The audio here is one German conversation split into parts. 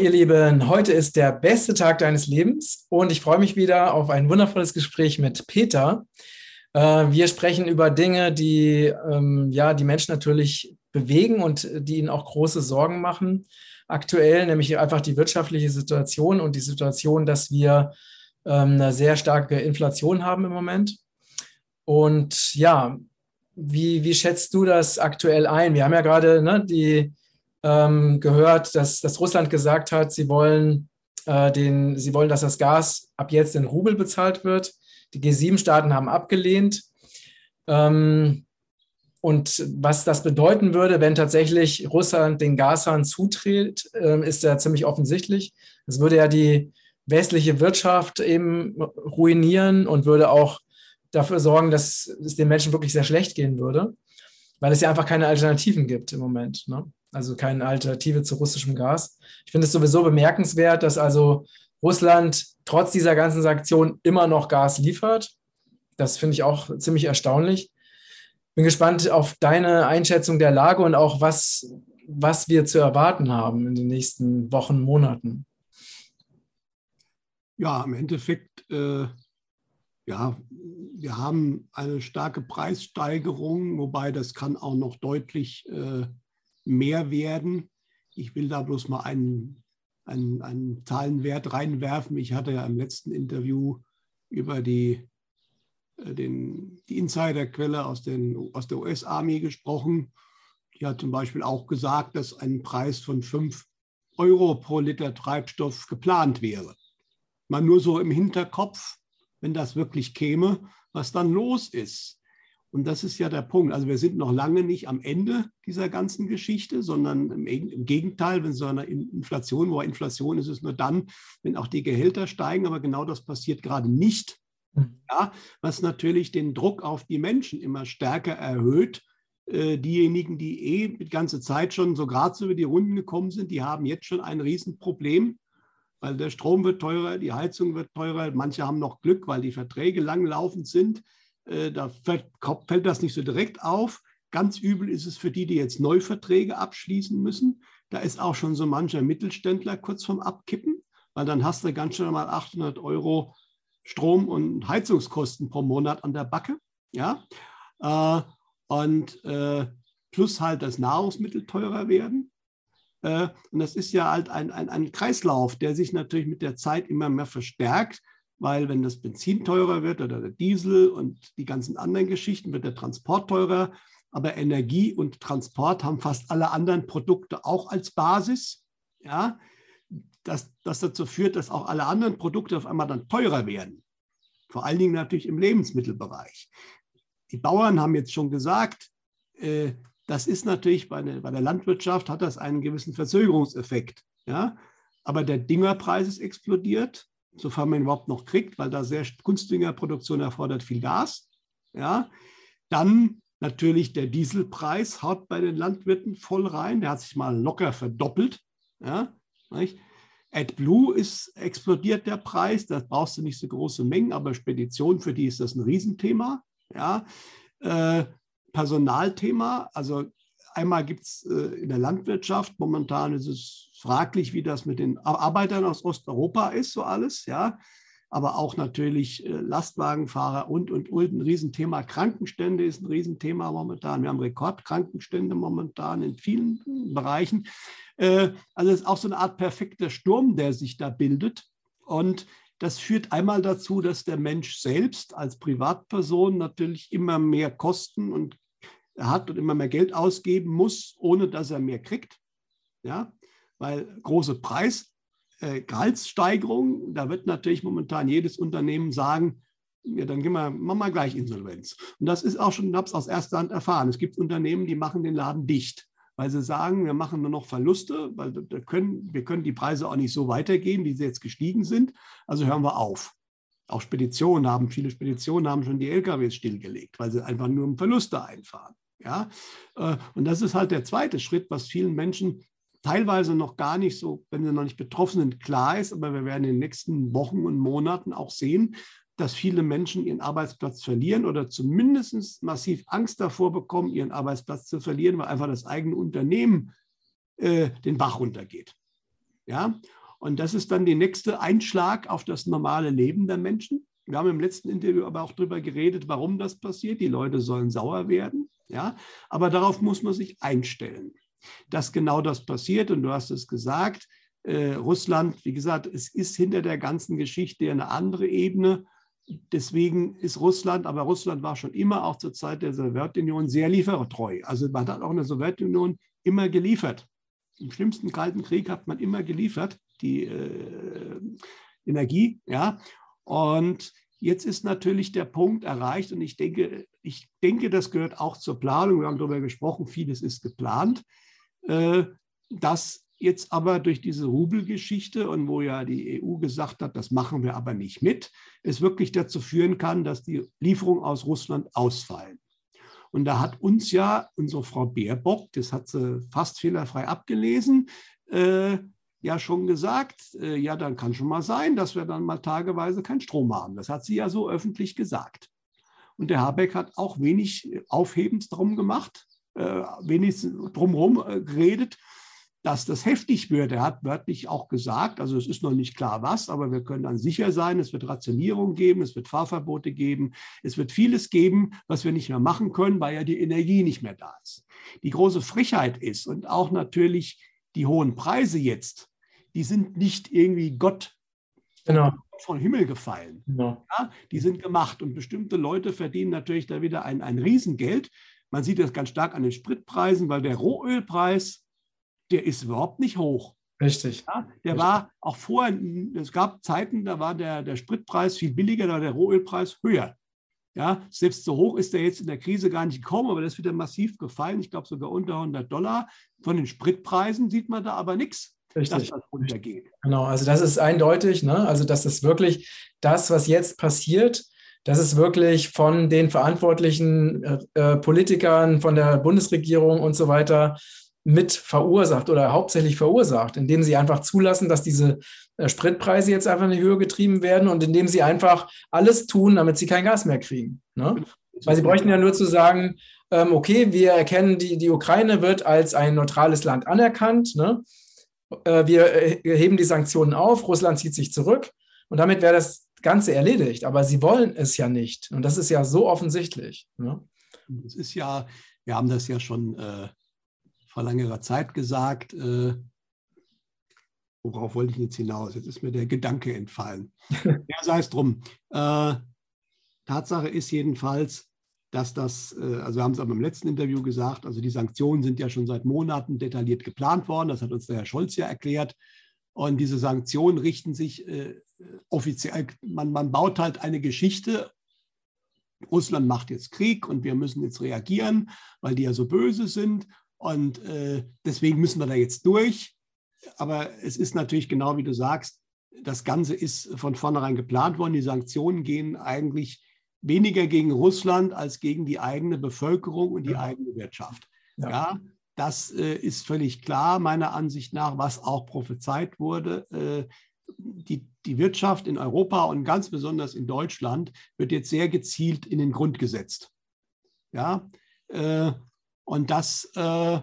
ihr Lieben, heute ist der beste Tag deines Lebens und ich freue mich wieder auf ein wundervolles Gespräch mit Peter. Äh, wir sprechen über Dinge, die ähm, ja die Menschen natürlich bewegen und die ihnen auch große Sorgen machen. Aktuell nämlich einfach die wirtschaftliche Situation und die Situation, dass wir ähm, eine sehr starke Inflation haben im Moment. Und ja, wie, wie schätzt du das aktuell ein? Wir haben ja gerade ne, die ähm, gehört, dass, dass Russland gesagt hat, sie wollen, äh, den, sie wollen, dass das Gas ab jetzt in Rubel bezahlt wird. Die G7-Staaten haben abgelehnt. Ähm, und was das bedeuten würde, wenn tatsächlich Russland den Gashahn zutritt, äh, ist ja ziemlich offensichtlich. Es würde ja die westliche Wirtschaft eben ruinieren und würde auch dafür sorgen, dass es den Menschen wirklich sehr schlecht gehen würde, weil es ja einfach keine Alternativen gibt im Moment. Ne? Also keine Alternative zu russischem Gas. Ich finde es sowieso bemerkenswert, dass also Russland trotz dieser ganzen Sanktionen immer noch Gas liefert. Das finde ich auch ziemlich erstaunlich. Bin gespannt auf deine Einschätzung der Lage und auch was, was wir zu erwarten haben in den nächsten Wochen, Monaten. Ja, im Endeffekt, äh, ja, wir haben eine starke Preissteigerung, wobei das kann auch noch deutlich äh, mehr werden. Ich will da bloß mal einen, einen, einen Zahlenwert reinwerfen. Ich hatte ja im letzten Interview über die, äh, den, die Insiderquelle aus, den, aus der US-Armee gesprochen. Die hat zum Beispiel auch gesagt, dass ein Preis von 5 Euro pro Liter Treibstoff geplant wäre. Mal nur so im Hinterkopf, wenn das wirklich käme, was dann los ist. Und das ist ja der Punkt. Also wir sind noch lange nicht am Ende dieser ganzen Geschichte, sondern im, im, Gegenteil, wenn so eine Inflation, wo Inflation ist es nur dann, wenn auch die Gehälter steigen, aber genau das passiert gerade nicht. Mhm. Ja, was natürlich den Druck auf die Menschen immer stärker erhöht. Äh, diejenigen, die eh die ganze Zeit schon so gerade so über die Runden gekommen sind, die haben jetzt schon ein Riesenproblem, weil der Strom wird teurer, die Heizung wird teurer. Manche haben noch Glück, weil die Verträge langlaufend sind. Äh, da fällt, fällt das nicht so direkt auf. Ganz übel ist es für die, die jetzt Neuverträge abschließen müssen. Da ist auch schon so mancher Mittelständler kurz vorm Abkippen, weil dann hast du ganz schnell mal 800 Euro Strom- und Heizungskosten pro Monat an der Backe. Ja? Äh, und äh, plus halt das Nahrungsmittel teurer werden. und das ist ja halt ein, ein, ein Kreislauf, der sich natürlich mit der Zeit immer mehr verstärkt weil wenn das Benzin teurer wird oder der Diesel und die ganzen anderen Geschichten, wird der Transport teurer. Aber Energie und Transport haben fast alle anderen Produkte auch als Basis. Ja, das, das dazu führt, dass auch alle anderen Produkte auf einmal dann teurer werden. Vor allen Dingen natürlich im Lebensmittelbereich. Die Bauern haben jetzt schon gesagt, äh, das ist natürlich bei der, bei der Landwirtschaft hat das einen gewissen Verzögerungseffekt. Ja? Aber der Düngerpreis ist explodiert sofern man überhaupt noch kriegt, weil da sehr Kunstdüngerproduktion erfordert viel Gas. Ja, dann natürlich der Dieselpreis haut bei den Landwirten voll rein. Der hat sich mal locker verdoppelt. Ja, nicht? AdBlue ist explodiert der Preis. Da brauchst du nicht so große Mengen, aber Spedition für die ist das ein Riesenthema. Ja, äh, Personalthema. Also einmal gibt es äh, in der Landwirtschaft momentan ist es fraglich, wie das mit den Arbeitern aus Osteuropa ist, so alles, ja. Aber auch natürlich äh, Lastwagenfahrer und, und, und. Ein Riesenthema Krankenstände ist ein Riesenthema momentan. Wir haben Rekordkrankenstände momentan in vielen Bereichen. Äh, also es ist auch so eine Art perfekter Sturm, der sich da bildet. Und das führt einmal dazu, dass der Mensch selbst als Privatperson natürlich immer mehr Kosten und hat und immer mehr Geld ausgeben muss, ohne dass er mehr kriegt. Ja, weil große Preis, äh, da wird natürlich momentan jedes Unternehmen sagen, ja, dann gehen wir, machen wir gleich Insolvenz. Und das ist auch schon, ich habe es aus erster Hand erfahren. Es gibt Unternehmen, die machen den Laden dicht, weil sie sagen, wir machen nur noch Verluste, weil wir können, wir können die Preise auch nicht so weitergeben, wie sie jetzt gestiegen sind. Also hören wir auf. Auch Speditionen haben, viele Speditionen haben schon die LKWs stillgelegt, weil sie einfach nur Verluste einfahren. Ja? Äh, und das ist halt der zweite Schritt, was vielen Menschen teilweise noch gar nicht so, wenn sie noch nicht betroffen sind, klar ist. Aber wir werden in den nächsten Wochen und Monaten auch sehen, dass viele Menschen ihren Arbeitsplatz verlieren oder zumindest massiv Angst davor bekommen, ihren Arbeitsplatz zu verlieren, weil einfach das eigene Unternehmen äh, den Bach runtergeht. Ja, und das ist dann der nächste Einschlag auf das normale Leben der Menschen. Wir haben im letzten Interview aber auch darüber geredet, warum das passiert. Die Leute sollen sauer werden. Ja, aber darauf muss man sich einstellen, dass genau das passiert. Und du hast es gesagt, äh, Russland, wie gesagt, es ist hinter der ganzen Geschichte eine andere Ebene. Deswegen ist Russland, aber Russland war schon immer auch zur Zeit der Sowjetunion sehr liefertreu. Also man hat auch in der Sowjetunion immer geliefert. Im schlimmsten Kalten Krieg hat man immer geliefert, die äh, Energie. Ja? Und jetzt ist natürlich der Punkt erreicht und ich denke, ich denke, das gehört auch zur Planung. Wir haben darüber gesprochen, vieles ist geplant, dass jetzt aber durch diese Rubelgeschichte und wo ja die EU gesagt hat, das machen wir aber nicht mit, es wirklich dazu führen kann, dass die Lieferungen aus Russland ausfallen. Und da hat uns ja unsere Frau Baerbock, das hat sie fast fehlerfrei abgelesen, äh, ja schon gesagt, äh, ja, dann kann schon mal sein, dass wir dann mal tageweise keinen Strom haben. Das hat sie ja so öffentlich gesagt. Und der Habeck hat auch wenig Aufhebens drum gemacht, äh, wenig drumherum äh, geredet, dass das heftig wird. Er hat wörtlich auch gesagt, also es ist noch nicht klar was, aber wir können dann sicher sein, es wird Rationierung geben, es wird Fahrverbote geben, es wird vieles geben, was wir nicht mehr machen können, weil ja die Energie nicht mehr da ist. Die große Frechheit ist und auch natürlich die hohen Preise jetzt, die sind nicht irgendwie Gott genau. vom Himmel gefallen. Genau. Ja, die sind gemacht und bestimmte Leute verdienen natürlich da wieder ein, ein Riesengeld. Man sieht das ganz stark an den Spritpreisen, weil der Rohölpreis der ist überhaupt nicht hoch. Richtig. Ja, der Richtig. war auch vorher, es gab Zeiten, da war der, der Spritpreis viel billiger, da der Rohölpreis höher. Ja, selbst so hoch ist er jetzt in der Krise gar nicht gekommen, aber das ist wieder massiv gefallen. Ich glaube sogar unter 100 Dollar. Von den Spritpreisen sieht man da aber nichts, dass das runtergeht. Genau, also das ist eindeutig. Ne? Also das ist wirklich das, was jetzt passiert. Das ist wirklich von den verantwortlichen äh, äh Politikern, von der Bundesregierung und so weiter mit verursacht oder hauptsächlich verursacht, indem sie einfach zulassen, dass diese äh, Spritpreise jetzt einfach in die Höhe getrieben werden und indem sie einfach alles tun, damit sie kein Gas mehr kriegen. Ne? Weil sie bräuchten ja nur zu sagen, ähm, okay, wir erkennen, die, die Ukraine wird als ein neutrales Land anerkannt. Ne? Äh, wir äh, heben die Sanktionen auf, Russland zieht sich zurück und damit wäre das Ganze erledigt. Aber sie wollen es ja nicht. Und das ist ja so offensichtlich. Ne? Ist ja, wir haben das ja schon äh, vor längerer Zeit gesagt. Äh, worauf wollte ich jetzt hinaus? Jetzt ist mir der Gedanke entfallen. ja, sei es drum. Äh, Tatsache ist jedenfalls, dass das, äh, also wir haben es aber im letzten Interview gesagt, also die Sanktionen sind ja schon seit Monaten detailliert geplant worden. Das hat uns der Herr Scholz ja erklärt. Und diese Sanktionen richten sich äh, offiziell, man, man baut halt eine Geschichte Russland macht jetzt Krieg und wir müssen jetzt reagieren, weil die ja so böse sind. Und äh, deswegen müssen wir da jetzt durch. Aber es ist natürlich genau wie du sagst, das Ganze ist von vornherein geplant worden. Die Sanktionen gehen eigentlich weniger gegen Russland als gegen die eigene Bevölkerung und die ja. eigene Wirtschaft. Ja, ja das äh, ist völlig klar, meiner Ansicht nach, was auch prophezeit wurde. Äh, die, die Wirtschaft in Europa und ganz besonders in Deutschland wird jetzt sehr gezielt in den Grund gesetzt. Ja, äh, und das, äh,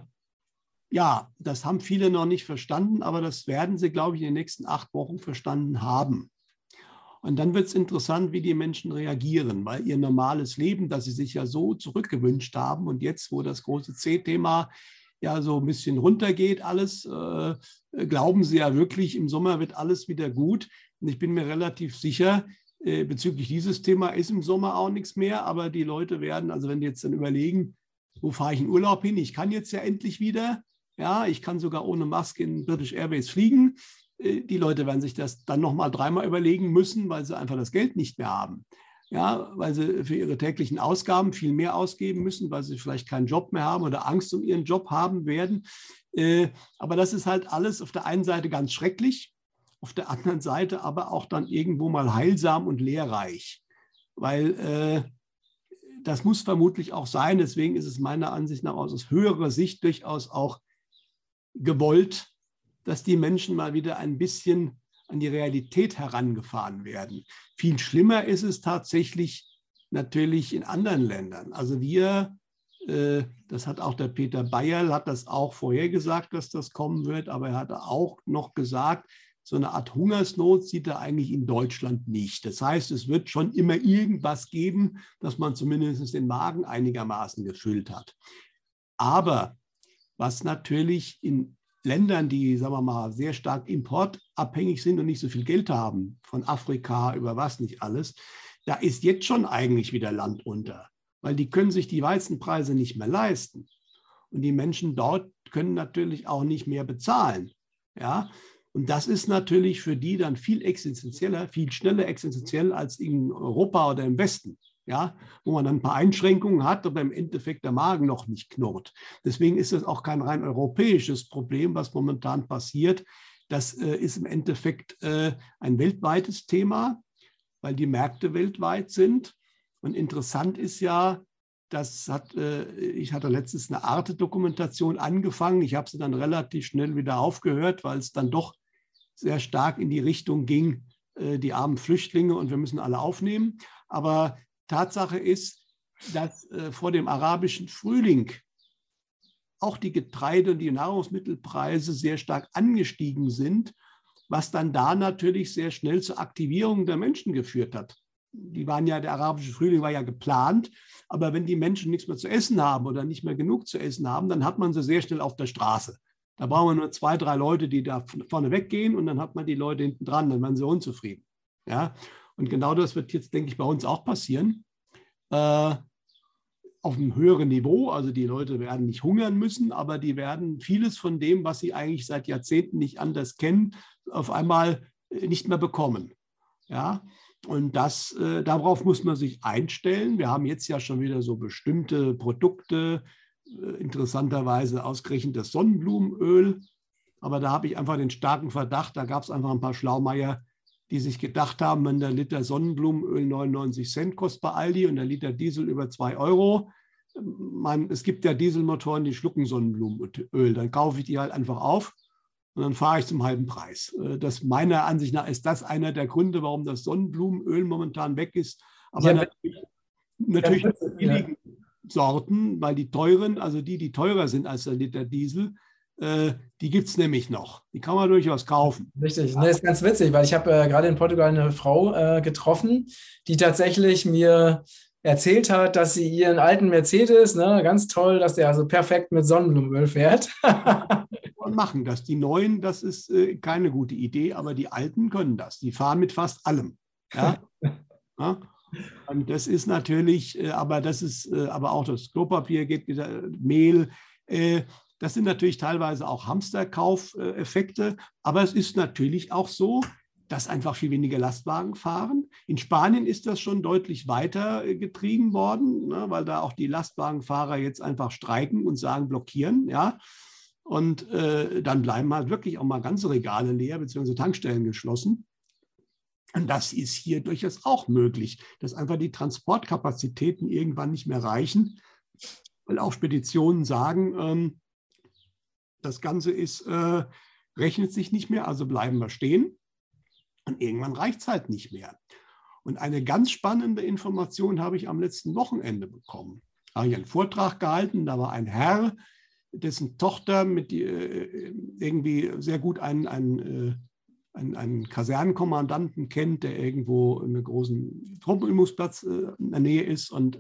ja, das haben viele noch nicht verstanden, aber das werden sie, glaube ich, in den nächsten acht Wochen verstanden haben. Und dann wird es interessant, wie die Menschen reagieren, weil ihr normales Leben, das sie sich ja so zurückgewünscht haben und jetzt, wo das große C-Thema ja so ein bisschen runtergeht, alles, äh, glauben sie ja wirklich, im Sommer wird alles wieder gut. Und ich bin mir relativ sicher, äh, bezüglich dieses Thema ist im Sommer auch nichts mehr, aber die Leute werden, also wenn die jetzt dann überlegen, wo fahre ich in Urlaub hin? Ich kann jetzt ja endlich wieder. Ja, ich kann sogar ohne Maske in British Airways fliegen. Äh, die Leute werden sich das dann nochmal dreimal überlegen müssen, weil sie einfach das Geld nicht mehr haben. Ja, weil sie für ihre täglichen Ausgaben viel mehr ausgeben müssen, weil sie vielleicht keinen Job mehr haben oder Angst um ihren Job haben werden. Äh, aber das ist halt alles auf der einen Seite ganz schrecklich, auf der anderen Seite aber auch dann irgendwo mal heilsam und lehrreich. Weil äh, das muss vermutlich auch sein. Deswegen ist es meiner Ansicht nach aus höherer Sicht durchaus auch gewollt, dass die Menschen mal wieder ein bisschen an die Realität herangefahren werden. Viel schlimmer ist es tatsächlich natürlich in anderen Ländern. Also wir äh, das hat auch der Peter Bayerl, hat das auch vorhergesagt, dass das kommen wird, aber er hat auch noch gesagt, so eine Art Hungersnot sieht er eigentlich in Deutschland nicht. Das heißt, es wird schon immer irgendwas geben, dass man zumindest den Magen einigermaßen gefüllt hat. Aber was natürlich in Ländern, die, sagen wir mal, sehr stark importabhängig sind und nicht so viel Geld haben, von Afrika über was nicht alles, da ist jetzt schon eigentlich wieder Land unter, weil die können sich die Weizenpreise nicht mehr leisten. Und die Menschen dort können natürlich auch nicht mehr bezahlen. Ja, und das ist natürlich für die dann viel existenzieller, viel schneller existenziell als in Europa oder im Westen. Ja, wo man dann ein paar Einschränkungen hat, aber im Endeffekt der Magen noch nicht knurrt. Deswegen ist das auch kein rein europäisches Problem, was momentan passiert. Das äh, ist im Endeffekt äh, ein weltweites Thema, weil die Märkte weltweit sind. Und interessant ist ja, das hat, äh, ich hatte letztens eine Arte-Dokumentation angefangen. Ich habe sie dann relativ schnell wieder aufgehört, weil es dann doch sehr stark in die Richtung ging, äh, die armen Flüchtlinge und wir müssen alle aufnehmen. Aber Tatsache ist, dass äh, vor dem arabischen Frühling auch die Getreide- und die Nahrungsmittelpreise sehr stark angestiegen sind, was dann da natürlich sehr schnell zur Aktivierung der Menschen geführt hat. Die waren ja, der arabische Frühling war ja geplant, aber wenn die Menschen nichts mehr zu essen haben oder nicht mehr genug zu essen haben, dann hat man sie sehr schnell auf der Straße. Da brauchen wir nur zwei, drei Leute, die da vorne weggehen und dann hat man die Leute hinten dran, dann werden sie unzufrieden. Ja? Und genau das wird jetzt, denke ich, bei uns auch passieren. Äh, auf einem höheren Niveau. Also die Leute werden nicht hungern müssen, aber die werden vieles von dem, was sie eigentlich seit Jahrzehnten nicht anders kennen, auf einmal äh, nicht mehr bekommen. Ja, und das, äh, darauf muss man sich einstellen. Wir haben jetzt ja schon wieder so bestimmte Produkte, äh, interessanterweise ausgerechnet das Sonnenblumenöl. Aber da habe ich einfach den starken Verdacht, da gab es einfach ein paar Schlaumeier, die sich gedacht haben, wenn der Liter Sonnenblumenöl 99 Cent kostet bei Aldi und der Liter Diesel über 2 Euro, man, es gibt ja Dieselmotoren, die schlucken Sonnenblumenöl, dann kaufe ich die halt einfach auf und dann fahre ich zum halben Preis. Äh, das meiner Ansicht nach ist das einer der Gründe, warum das Sonnenblumenöl momentan weg ist. Aber ja, natürlich, natürlich ja, billigen ja. Sorten, weil die teuren, also die, die teurer sind als der Liter Diesel, die gibt es nämlich noch. Die kann man durchaus kaufen. Richtig, das ist ganz witzig, weil ich habe äh, gerade in Portugal eine Frau äh, getroffen, die tatsächlich mir erzählt hat, dass sie ihren alten Mercedes, ne, ganz toll, dass der also perfekt mit Sonnenblumenöl fährt. und machen das. Die neuen, das ist äh, keine gute Idee, aber die alten können das. Die fahren mit fast allem. Ja? ja? Und das ist natürlich, äh, aber das ist, äh, aber auch das Klopapier geht Mehl. Äh, das sind natürlich teilweise auch Hamsterkaufeffekte, aber es ist natürlich auch so, dass einfach viel weniger Lastwagen fahren. In Spanien ist das schon deutlich weiter getrieben worden, ne, weil da auch die Lastwagenfahrer jetzt einfach streiken und sagen, blockieren. Ja. Und äh, dann bleiben halt wirklich auch mal ganze Regale leer, beziehungsweise Tankstellen geschlossen. Und das ist hier durchaus auch möglich, dass einfach die Transportkapazitäten irgendwann nicht mehr reichen, weil auch Speditionen sagen, ähm, das Ganze ist, äh, rechnet sich nicht mehr, also bleiben wir stehen. Und irgendwann reicht es halt nicht mehr. Und eine ganz spannende Information habe ich am letzten Wochenende bekommen. Da habe ich einen Vortrag gehalten, da war ein Herr, dessen Tochter mit äh, irgendwie sehr gut einen, einen, äh, einen, einen Kasernenkommandanten kennt, der irgendwo in einem großen Truppenübungsplatz äh, in der Nähe ist. Und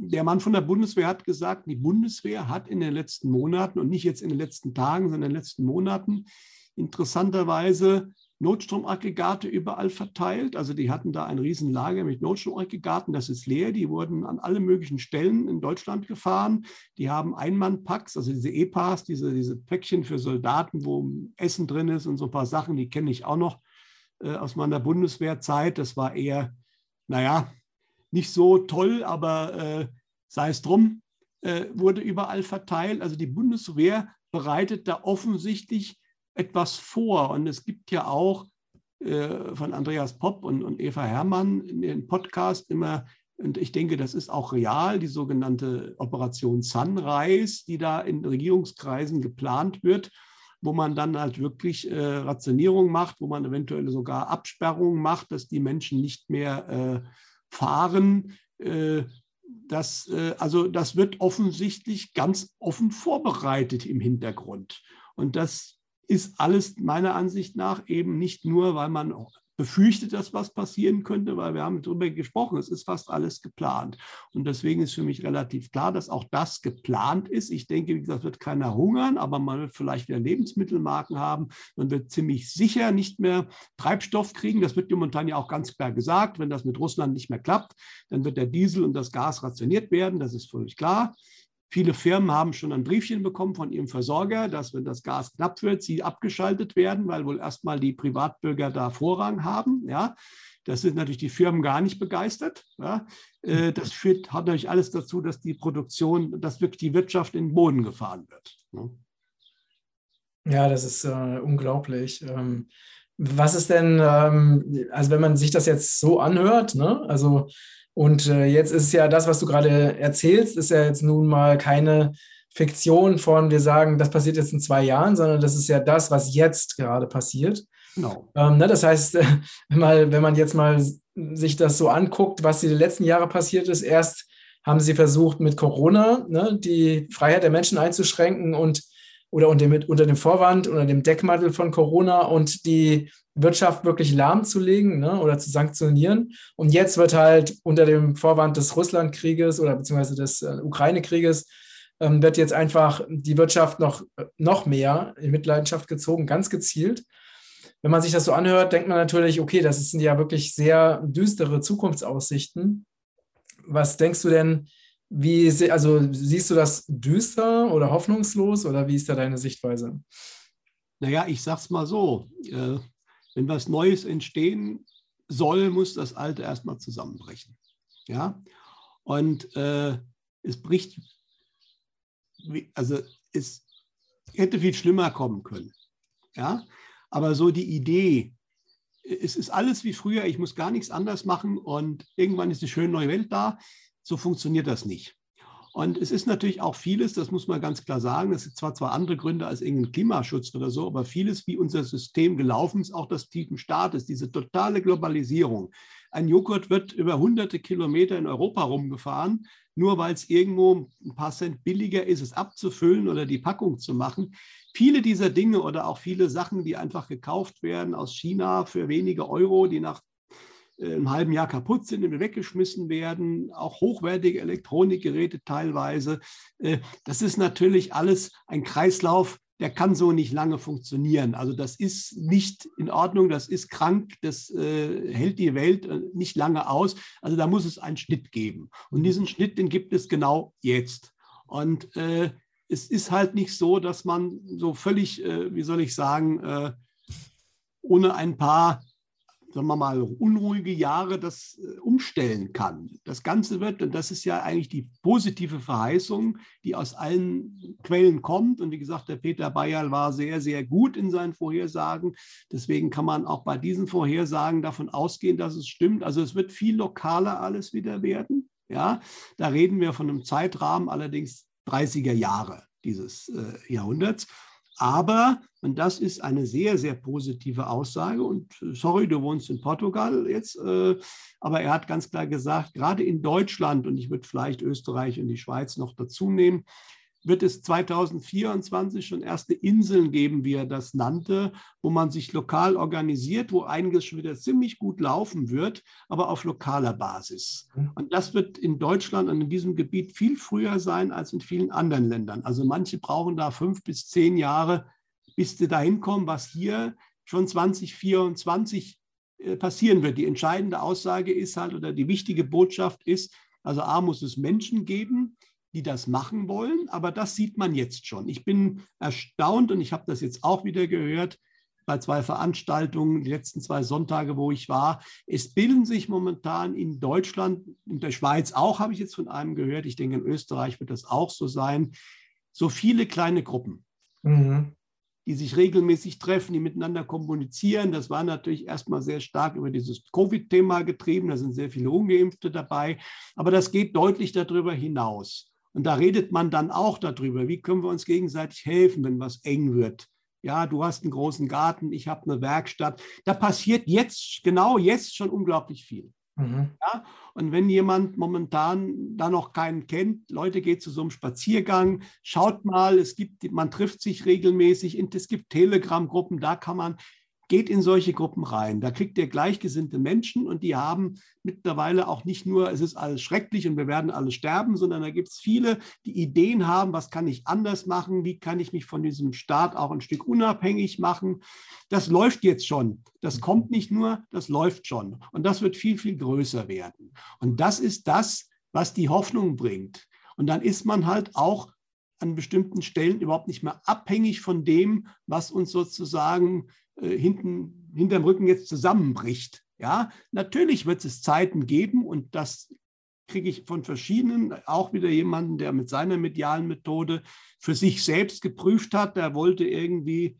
der Mann von der Bundeswehr hat gesagt, die Bundeswehr hat in den letzten Monaten und nicht jetzt in den letzten Tagen, sondern in den letzten Monaten interessanterweise Notstromaggregate überall verteilt. Also die hatten da ein Riesenlager mit Notstromaggregaten, das ist leer. Die wurden an alle möglichen Stellen in Deutschland gefahren. Die haben Einmannpacks, also diese E-Pass, diese, diese Päckchen für Soldaten, wo Essen drin ist und so ein paar Sachen, die kenne ich auch noch äh, aus meiner Bundeswehrzeit. Das war eher, naja, nicht so toll, aber äh, sei es drum, äh, wurde überall verteilt. Also die Bundeswehr bereitet da offensichtlich etwas vor. Und es gibt ja auch äh, von Andreas Popp und, und Eva Herrmann in den Podcast immer, und ich denke, das ist auch real, die sogenannte Operation Sunrise, die da in Regierungskreisen geplant wird wo man dann halt wirklich äh, Rationierung macht, wo man eventuell sogar Absperrungen macht, dass die Menschen nicht mehr äh, fahren, äh, das, äh, also das wird offensichtlich ganz offen vorbereitet im Hintergrund. Und das ist alles meiner Ansicht nach eben nicht nur, weil man befürchtet, dass was passieren könnte, weil wir haben darüber gesprochen, es ist fast alles geplant. Und deswegen ist für mich relativ klar, dass auch das geplant ist. Ich denke, wie gesagt, wird keiner hungern, aber man wird vielleicht wieder Lebensmittelmarken haben. Man wird ziemlich sicher nicht mehr Treibstoff kriegen. Das wird momentan ja auch ganz klar gesagt. Wenn das mit Russland nicht mehr klappt, dann wird der Diesel und das Gas rationiert werden. Das ist völlig klar. Viele Firmen haben schon ein Briefchen bekommen von ihrem Versorger, dass wenn das Gas knapp wird, sie abgeschaltet werden, weil wohl erstmal die Privatbürger da Vorrang haben. Ja, das sind natürlich die Firmen gar nicht begeistert. Ja. Äh, das führt, hat natürlich alles dazu, dass die Produktion, dass wirklich die Wirtschaft in den Boden gefahren wird. Ne? Ja, das ist äh, unglaublich. Ähm, was ist denn, ähm, also wenn man sich das jetzt so anhört, ne? also und äh, jetzt ist ja das, was du gerade erzählst, ist ja jetzt nun mal keine Fiktion von, wir sagen, das passiert jetzt in zwei Jahren, sondern das ist ja das, was jetzt gerade passiert. Genau. Ähm, ne, das heißt, äh, mal, wenn man jetzt mal sich das so anguckt, was die letzten Jahre passiert ist, erst haben sie versucht, mit Corona ne, die Freiheit der Menschen einzuschränken und oder unter, mit, unter dem Vorwand, unter dem Deckmantel von Corona und die Wirtschaft wirklich lahmzulegen ne, oder zu sanktionieren. Und jetzt wird halt unter dem Vorwand des Russlandkrieges oder beziehungsweise des äh, Ukraine-Krieges ähm, wird jetzt einfach die Wirtschaft noch, noch mehr in Mitleidenschaft gezogen, ganz gezielt. Wenn man sich das so anhört, denkt man natürlich, okay, das sind ja wirklich sehr düstere Zukunftsaussichten. Was denkst du denn, wie, also siehst du das düster oder hoffnungslos oder wie ist da deine Sichtweise? Naja, ich sag's mal so. Äh, wenn was Neues entstehen soll, muss das Alte erstmal zusammenbrechen. Ja? Und äh, es bricht, also es hätte viel schlimmer kommen können. Ja? Aber so die Idee, es ist alles wie früher, ich muss gar nichts anders machen und irgendwann ist eine schöne neue Welt da, so funktioniert das nicht. Und es ist natürlich auch vieles, das muss man ganz klar sagen, das sind zwar zwar andere Gründe als irgendein Klimaschutz oder so, aber vieles, wie unser System gelaufen ist, auch das tiefen Staates, diese totale Globalisierung. Ein Joghurt wird über hunderte Kilometer in Europa rumgefahren, nur weil es irgendwo ein paar Cent billiger ist, es abzufüllen oder die Packung zu machen. Viele dieser Dinge oder auch viele Sachen, die einfach gekauft werden aus China für wenige Euro, die nach im halben Jahr kaputt sind und weggeschmissen werden, auch hochwertige Elektronikgeräte teilweise. Äh, das ist natürlich alles ein Kreislauf, der kann so nicht lange funktionieren. Also das ist nicht in Ordnung, das ist krank, das äh, hält die Welt nicht lange aus. Also da muss es einen Schnitt geben. Und mhm. diesen Schnitt, den gibt es genau jetzt. Und äh, es ist halt nicht so, dass man so völlig, äh, wie soll ich sagen, ohne ein paar sagen wir mal, unruhige Jahre das äh, umstellen kann. Das Ganze wird, und das ist ja eigentlich die positive Verheißung, die aus allen Quellen kommt. Und wie gesagt, der Peter Bayerl war sehr, sehr gut in seinen Vorhersagen. Deswegen kann man auch bei diesen Vorhersagen davon ausgehen, dass es stimmt. Also es wird viel lokaler alles wieder werden. Ja, da reden wir von einem Zeitrahmen allerdings 30er Jahre dieses äh, Jahrhunderts. Aber, und das ist eine sehr, sehr positive Aussage, und äh, sorry, du wohnst in Portugal jetzt, äh, aber er hat ganz klar gesagt, gerade in Deutschland, und ich würde vielleicht Österreich und die Schweiz noch dazu nehmen, wird es 2024 schon erste Inseln geben, wie er das nannte, wo man sich lokal organisiert, wo einiges schon wieder ziemlich gut laufen wird, aber auf lokaler Basis. Mhm. Und das wird in Deutschland und in diesem Gebiet viel früher sein als in vielen anderen Ländern. Also manche brauchen da fünf bis zehn Jahre, bis sie dahin kommen, was hier schon 2024 äh, passieren wird. Die entscheidende Aussage ist halt oder die wichtige Botschaft ist, also A muss es Menschen geben, die das machen wollen, aber das sieht man jetzt schon. Ich bin erstaunt und ich habe das jetzt auch wieder gehört bei zwei Veranstaltungen, die letzten zwei Sonntage, wo ich war. Es bilden sich momentan in Deutschland, in der Schweiz auch, habe ich jetzt von einem gehört, ich denke in Österreich wird das auch so sein, so viele kleine Gruppen. Mhm die sich regelmäßig treffen, die miteinander kommunizieren. Das war natürlich erstmal sehr stark über dieses Covid-Thema getrieben. Da sind sehr viele Ungeimpfte dabei. Aber das geht deutlich darüber hinaus. Und da redet man dann auch darüber, wie können wir uns gegenseitig helfen, wenn was eng wird. Ja, du hast einen großen Garten, ich habe eine Werkstatt. Da passiert jetzt, genau jetzt schon unglaublich viel. Mhm. Ja? Und wenn jemand momentan da noch keinen kennt, Leute, geht zu so einem Spaziergang, schaut mal, es gibt, man trifft sich regelmäßig, es gibt Telegram-Gruppen, da kann man geht in solche Gruppen rein. Da kriegt ihr gleichgesinnte Menschen und die haben mittlerweile auch nicht nur, es ist alles schrecklich und wir werden alle sterben, sondern da gibt es viele, die Ideen haben, was kann ich anders machen, wie kann ich mich von diesem Staat auch ein Stück unabhängig machen. Das läuft jetzt schon. Das kommt nicht nur, das läuft schon. Und das wird viel, viel größer werden. Und das ist das, was die Hoffnung bringt. Und dann ist man halt auch an bestimmten Stellen überhaupt nicht mehr abhängig von dem, was uns sozusagen äh, hinten, hinterm Rücken jetzt zusammenbricht. Ja, natürlich wird es Zeiten geben und das kriege ich von verschiedenen, auch wieder jemanden, der mit seiner medialen Methode für sich selbst geprüft hat, der wollte irgendwie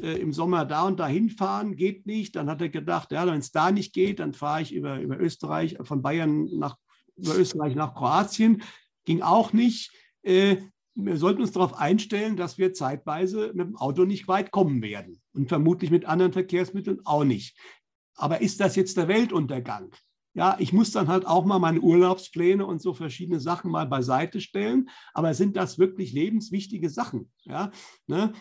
äh, im Sommer da und da hinfahren, geht nicht. Dann hat er gedacht, ja, wenn es da nicht geht, dann fahre ich über, über Österreich, von Bayern nach, über Österreich nach Kroatien. Ging auch nicht. Äh, wir sollten uns darauf einstellen, dass wir zeitweise mit dem Auto nicht weit kommen werden und vermutlich mit anderen Verkehrsmitteln auch nicht. Aber ist das jetzt der Weltuntergang? Ja, ich muss dann halt auch mal meine Urlaubspläne und so verschiedene Sachen mal beiseite stellen. Aber sind das wirklich lebenswichtige Sachen? Ja, ne?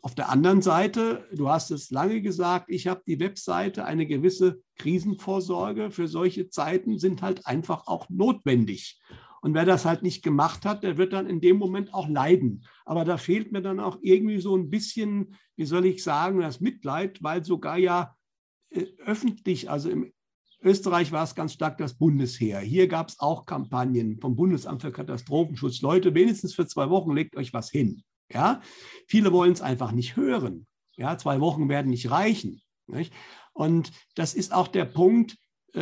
Auf der anderen Seite, du hast es lange gesagt, ich habe die Webseite, eine gewisse Krisenvorsorge für solche Zeiten sind halt einfach auch notwendig. Und wer das halt nicht gemacht hat, der wird dann in dem Moment auch leiden. Aber da fehlt mir dann auch irgendwie so ein bisschen, wie soll ich sagen, das Mitleid, weil sogar ja äh, öffentlich, also im Österreich war es ganz stark das Bundesheer. Hier gab es auch Kampagnen vom Bundesamt für Katastrophenschutz. Leute, wenigstens für zwei Wochen legt euch was hin. Ja? Viele wollen es einfach nicht hören. Ja? Zwei Wochen werden nicht reichen. Nicht? Und das ist auch der Punkt,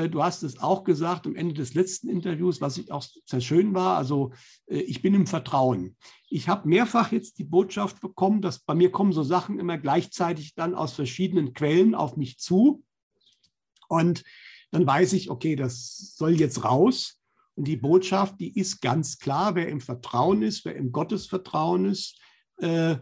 du hast es auch gesagt am Ende des letzten Interviews, was ich auch sehr schön war. Also äh, ich bin im Vertrauen. Ich habe mehrfach jetzt die Botschaft bekommen, dass bei mir kommen so Sachen immer gleichzeitig dann aus verschiedenen Quellen auf mich zu. Und dann weiß ich, okay, das soll jetzt raus. Und die Botschaft, die ist ganz klar, wer im Vertrauen ist, wer im Gottesvertrauen ist, äh,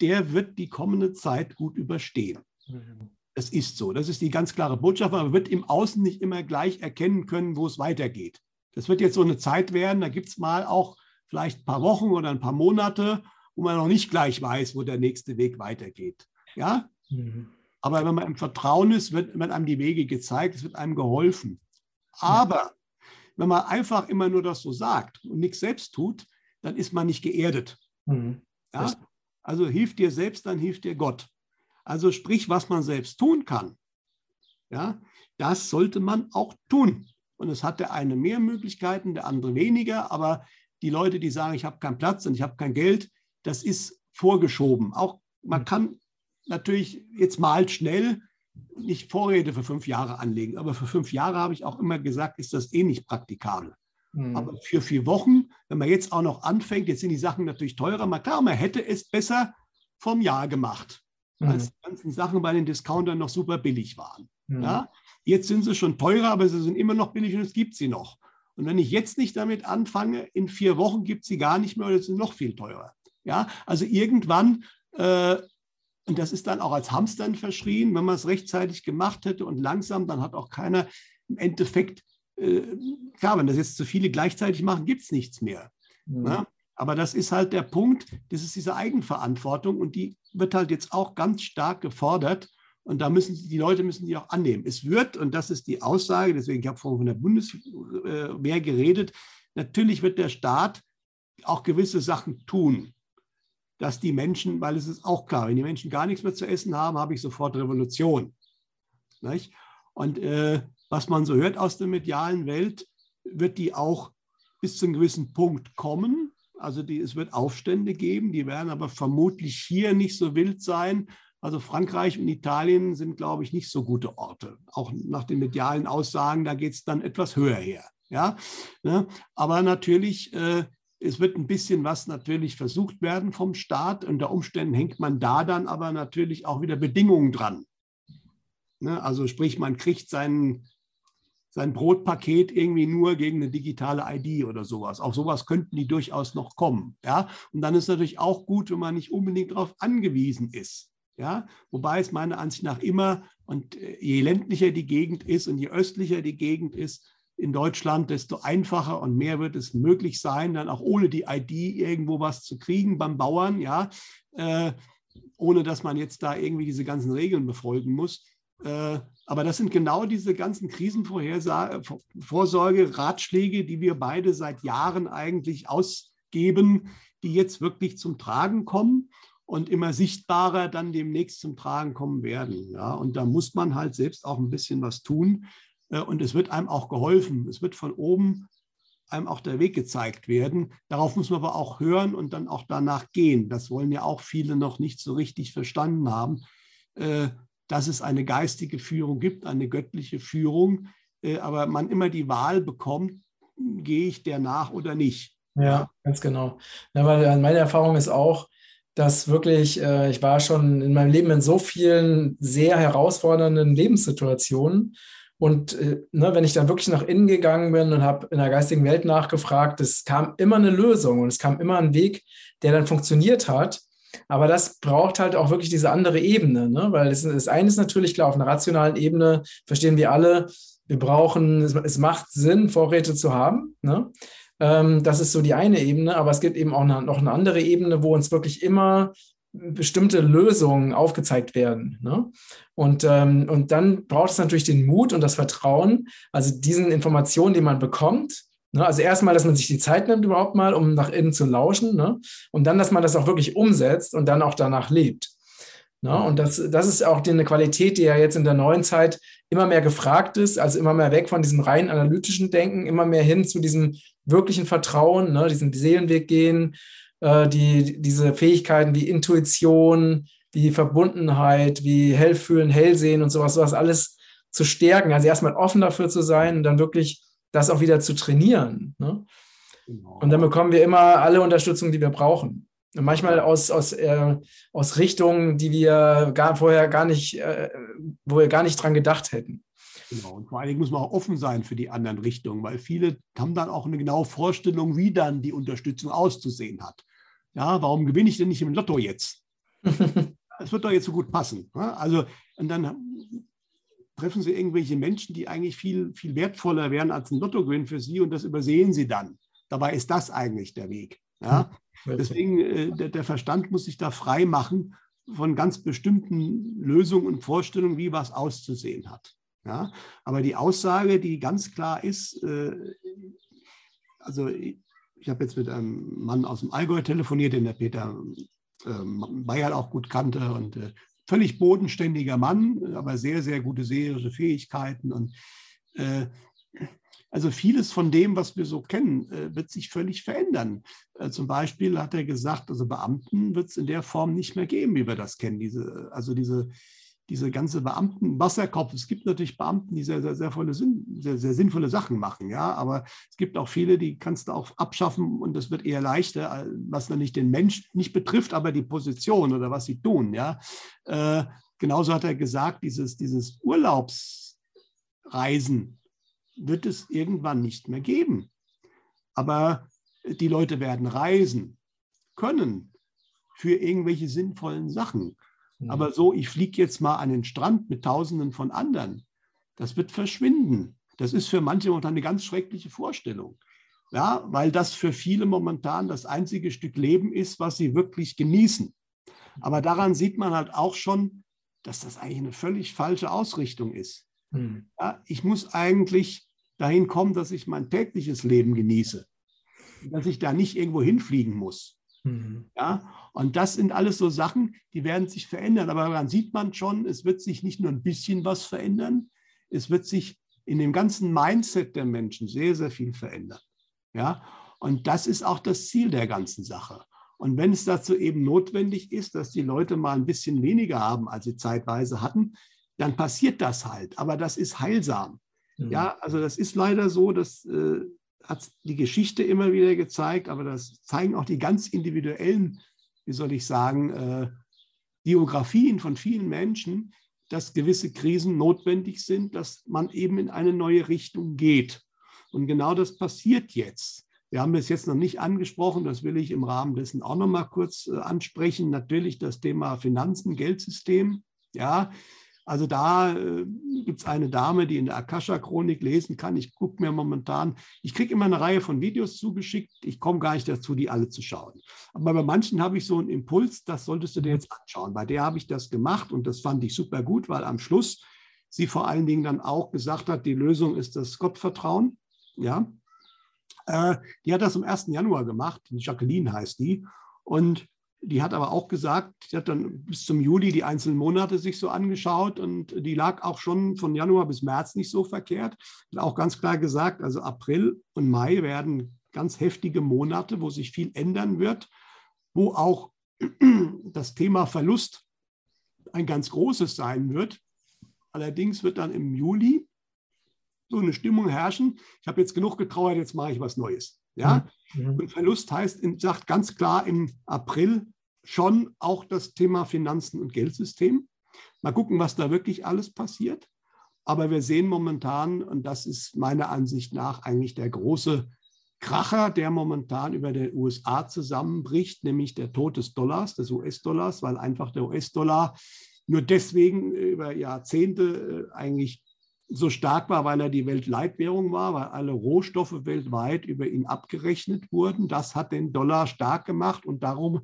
der wird die kommende Zeit gut überstehen. Mhm. Das ist so. Das ist die ganz klare Botschaft. Man wird im Außen nicht immer gleich erkennen können, wo es weitergeht. Das wird jetzt so eine Zeit werden, da gibt es mal auch vielleicht ein paar Wochen oder ein paar Monate, wo man noch nicht gleich weiß, wo der nächste Weg weitergeht. Ja? Mhm. Aber wenn man im Vertrauen ist, wird, wird einem die Wege gezeigt, es wird einem geholfen. Aber wenn man einfach immer nur das so sagt und nichts selbst tut, dann ist man nicht geerdet. Mhm. Ja? Also hilft dir selbst, dann hilft dir Gott. Also sprich, was man selbst tun kann, ja, das sollte man auch tun. Und es hat der eine mehr Möglichkeiten, der andere weniger. Aber die Leute, die sagen, ich habe keinen Platz und ich habe kein Geld, das ist vorgeschoben. Auch man hm. kann natürlich jetzt mal schnell nicht Vorräte für fünf Jahre anlegen, aber für fünf Jahre habe ich auch immer gesagt, ist das eh nicht praktikabel. Mhm. Aber für vier Wochen, wenn man jetzt auch noch anfängt, jetzt sind die Sachen natürlich teurer, mal klar, man hätte es besser vom Jahr gemacht mhm. Als die ganzen Sachen bei den Discountern noch super billig waren. Mhm. Ja? Jetzt sind sie schon teurer, aber sie sind immer noch billig und es gibt sie noch. Und wenn ich jetzt nicht damit anfange, in vier Wochen gibt es sie gar nicht mehr oder sind noch viel teurer. Ja, also irgendwann, äh, und das ist dann auch als Hamstern verschrien, wenn man es rechtzeitig gemacht hätte und langsam, dann hat auch keiner im Endeffekt, äh, klar, wenn das jetzt zu viele gleichzeitig machen, gibt es nichts mehr. Mhm. Aber das ist halt der Punkt, das ist diese Eigenverantwortung und die wird halt jetzt auch ganz stark gefordert. Und da müssen die Leute müssen die auch annehmen. Es wird, und das ist die Aussage, deswegen ich habe vorhin von der Bundeswehr geredet, natürlich wird der Staat auch gewisse Sachen tun, dass die Menschen, weil es ist auch klar, wenn die Menschen gar nichts mehr zu essen haben, habe ich sofort Revolution. Nicht? Und äh, was man so hört aus der medialen Welt, wird die auch bis zu einem gewissen Punkt kommen. Also die, es wird Aufstände geben, die werden aber vermutlich hier nicht so wild sein. Also Frankreich und Italien sind, glaube ich, nicht so gute Orte. Auch nach den medialen Aussagen, da geht es dann etwas höher her. Ja? Ne? Aber natürlich, äh, es wird ein bisschen was natürlich versucht werden vom Staat. Unter Umständen hängt man da dann aber natürlich auch wieder Bedingungen dran. Ne? Also sprich, man kriegt seinen sein Brotpaket irgendwie nur gegen eine digitale ID oder sowas. Auch sowas könnten die durchaus noch kommen. Ja? Und dann ist natürlich auch gut, wenn man nicht unbedingt darauf angewiesen ist. Ja? Wobei es meiner Ansicht nach immer, und äh, je ländlicher die Gegend ist und je östlicher die Gegend ist, in Deutschland, desto einfacher und mehr wird es möglich sein, dann auch ohne die ID irgendwo was zu kriegen beim Bauern, ja, äh, ohne dass man jetzt da irgendwie diese ganzen Regeln befolgen muss. Äh, aber das sind genau diese ganzen Krisenvorsorge, Ratschläge, die wir beide seit Jahren eigentlich ausgeben, die jetzt wirklich zum Tragen kommen und immer sichtbarer dann demnächst zum Tragen kommen werden. Ja, und da muss man halt selbst auch ein bisschen was tun. Äh, und es wird einem auch geholfen. Es wird von oben einem auch der Weg gezeigt werden. Darauf muss man aber auch hören und dann auch danach gehen. Das wollen ja auch viele noch nicht so richtig verstanden haben, äh, dass es eine geistige Führung gibt, eine göttliche Führung, äh, aber man immer die Wahl bekommt, gehe ich der nach oder nicht. Ja, ganz genau. Ja, weil meine Erfahrung ist auch, dass wirklich, ich war schon in meinem Leben in so vielen sehr herausfordernden Lebenssituationen und äh, ne, wenn ich dann wirklich nach innen gegangen bin und habe in der geistigen Welt nachgefragt, es kam immer eine Lösung und es kam immer ein Weg, der dann funktioniert hat. Aber das braucht halt auch wirklich diese andere Ebene, ne? weil das, das eine ist natürlich klar, auf einer rationalen Ebene verstehen wir alle, wir brauchen, es, es macht Sinn, Vorräte zu haben. Ne? Ähm, das ist so die eine Ebene, aber es gibt eben auch eine, noch eine andere Ebene, wo uns wirklich immer bestimmte Lösungen aufgezeigt werden. Ne? Und, ähm, und dann braucht es natürlich den Mut und das Vertrauen, also diesen Informationen, die man bekommt. Ne? Also erstmal, dass man sich die Zeit nimmt überhaupt mal, um nach innen zu lauschen. Ne? Und dann, dass man das auch wirklich umsetzt und dann auch danach lebt. Ne? Und das, das ist auch die, eine Qualität, die ja jetzt in der neuen Zeit immer mehr gefragt ist, also immer mehr weg von diesem rein analytischen Denken, immer mehr hin zu diesem wirklichen Vertrauen, ne? diesen Seelenweg gehen, äh, die, diese Fähigkeiten wie Intuition, wie Verbundenheit, wie Hellfühlen, Hellsehen und sowas, sowas alles zu stärken. Also erstmal offen dafür zu sein und dann wirklich das auch wieder zu trainieren. Ne? Genau. Und dann bekommen wir immer alle Unterstützung, die wir brauchen. Und manchmal aus, aus, äh, aus Richtungen, die wir gar, vorher gar nicht, äh, wo wir gar nicht dran gedacht hätten. Genau, und vor allen Dingen muss man auch offen sein für die anderen Richtungen, weil viele haben dann auch eine genaue Vorstellung, wie dann die Unterstützung auszusehen hat. Ja, warum gewinne ich denn nicht im Lotto jetzt? Es wird doch jetzt so gut passen. Also, und dann treffen Sie irgendwelche Menschen, die eigentlich viel, viel wertvoller wären als ein Lottogewinn für Sie und das übersehen Sie dann. Dabei ist das eigentlich der Weg. Ja? Deswegen, äh, der, der Verstand muss sich da frei machen von ganz bestimmten Lösungen und Vorstellungen, wie was auszusehen hat. Ja? Aber die Aussage, die ganz klar ist, äh, also ich habe jetzt mit einem Mann aus dem Allgäu telefoniert, den der Peter ähm, Bayer auch gut kannte und äh, völlig bodenständiger Mann, aber sehr, sehr gute seherische Fähigkeiten und äh, also vieles von dem, was wir so kennen, äh, wird sich völlig verändern. Äh, zum Beispiel hat er gesagt, also Beamten wird es in der Form nicht mehr geben, wie wir das kennen. Diese, also diese diese ganze Beamten-Wasserkopf. Es gibt natürlich Beamten, die sehr, sehr, sehr, volle, sehr, sehr sinnvolle Sachen machen, ja, aber es gibt auch viele, die kannst du auch abschaffen und das wird eher leichter, was dann nicht den Mensch nicht betrifft, aber die Position oder was sie tun, ja. Äh, genauso hat er gesagt, dieses, dieses Urlaubsreisen wird es irgendwann nicht mehr geben. Aber die Leute werden reisen können für irgendwelche sinnvollen Sachen. Mhm. Aber so, ich fliege jetzt mal an den Strand mit Tausenden von anderen, das wird verschwinden. Das ist für manche momentan eine ganz schreckliche Vorstellung. Ja, weil das für viele momentan das einzige Stück Leben ist, was sie wirklich genießen. Aber daran sieht man halt auch schon, dass das eigentlich eine völlig falsche Ausrichtung ist. Mhm. Ja, ich muss eigentlich dahin kommen, dass ich mein tägliches Leben genieße, dass ich da nicht irgendwo hinfliegen muss. Mhm. Ja, und das sind alles so Sachen, die werden sich verändern. Aber dann sieht man schon, es wird sich nicht nur ein bisschen was verändern, es wird sich in dem ganzen Mindset der Menschen sehr, sehr viel verändern. Ja, und das ist auch das Ziel der ganzen Sache. Und wenn es dazu eben notwendig ist, dass die Leute mal ein bisschen weniger haben, als sie zeitweise hatten, dann passiert das halt. Aber das ist heilsam. Mhm. Ja, also das ist leider so, dass äh, hat die Geschichte immer wieder gezeigt, aber das zeigen auch die ganz individuellen, wie soll ich sagen, äh, Biografien von vielen Menschen, dass gewisse Krisen notwendig sind, dass man eben in eine neue Richtung geht. Und genau das passiert jetzt. Wir haben es jetzt noch nicht angesprochen, das will ich im Rahmen dessen auch noch mal kurz äh, ansprechen. Natürlich das Thema Finanzen, Geldsystem. Ja, also da äh, gibt es eine Dame, die in der Akasha-Chronik lesen kann. Ich gucke mir momentan, ich kriege immer eine Reihe von Videos zugeschickt. Ich komme gar nicht dazu, die alle zu schauen. Aber bei manchen habe ich so einen Impuls, das solltest du dir jetzt anschauen. Bei der habe ich das gemacht und das fand ich super gut, weil am Schluss sie vor allen Dingen dann auch gesagt hat, die Lösung ist das Gottvertrauen. Ja, äh, die hat das am 1. Januar gemacht. Jacqueline heißt die. Und die hat aber auch gesagt, sie hat dann bis zum Juli die einzelnen Monate sich so angeschaut und die lag auch schon von Januar bis März nicht so verkehrt. Hat auch ganz klar gesagt, also April und Mai werden ganz heftige Monate, wo sich viel ändern wird, wo auch das Thema Verlust ein ganz großes sein wird. Allerdings wird dann im Juli so eine Stimmung herrschen. Ich habe jetzt genug getrauert, jetzt mache ich was Neues. Ja? Mhm. Und Verlust heißt, sagt ganz klar im April schon auch das Thema Finanzen und Geldsystem. Mal gucken, was da wirklich alles passiert. Aber wir sehen momentan, und das ist meiner Ansicht nach eigentlich der große Kracher, der momentan über den USA zusammenbricht, nämlich der Tod des Dollars, des US-Dollars, weil einfach der US-Dollar nur deswegen über Jahrzehnte äh, eigentlich so stark war, weil er die Weltleitwährung war, weil alle Rohstoffe weltweit über ihn abgerechnet wurden. Das hat den Dollar stark gemacht und darum,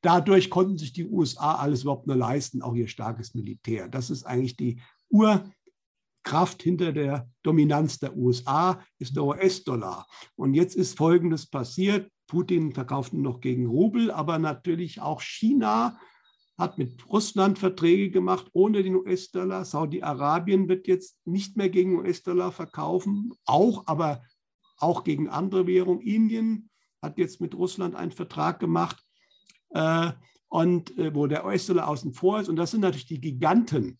dadurch konnten sich die USA alles überhaupt nur leisten, auch ihr starkes Militär. Das ist eigentlich die Urkraft hinter der Dominanz der USA, ist der US-Dollar. Und jetzt ist Folgendes passiert. Putin verkauft nur noch gegen Rubel, aber natürlich auch China hat mit Russland Verträge gemacht ohne den US-Dollar. Saudi-Arabien wird jetzt nicht mehr gegen US-Dollar verkaufen, auch, aber auch gegen andere Währungen. Indien hat jetzt mit Russland einen Vertrag gemacht, äh, und äh, wo der US-Dollar außen vor ist. Und das sind natürlich die Giganten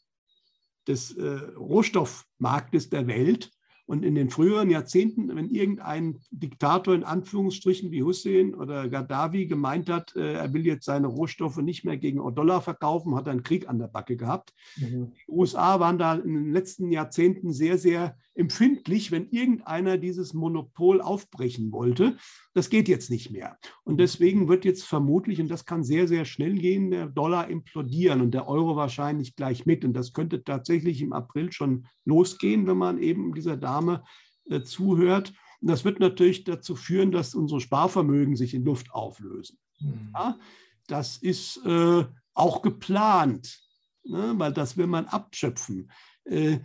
des äh, Rohstoffmarktes der Welt. Und in den früheren Jahrzehnten, wenn irgendein Diktator in Anführungsstrichen wie Hussein oder Gaddafi gemeint hat, äh, er will jetzt seine Rohstoffe nicht mehr gegen Dollar verkaufen, hat er einen Krieg an der Backe gehabt. Mhm. Die USA waren da in den letzten Jahrzehnten sehr, sehr empfindlich, wenn irgendeiner dieses Monopol aufbrechen wollte. Das geht jetzt nicht mehr. Und deswegen wird jetzt vermutlich, und das kann sehr, sehr schnell gehen, der Dollar implodieren und der Euro wahrscheinlich gleich mit. Und das könnte tatsächlich im April schon losgehen, wenn man eben dieser Dame äh, zuhört. Und das wird natürlich dazu führen, dass unsere Sparvermögen sich in Luft auflösen. Mhm. Ja, das ist äh, auch geplant, ne, weil das will man abschöpfen. Äh,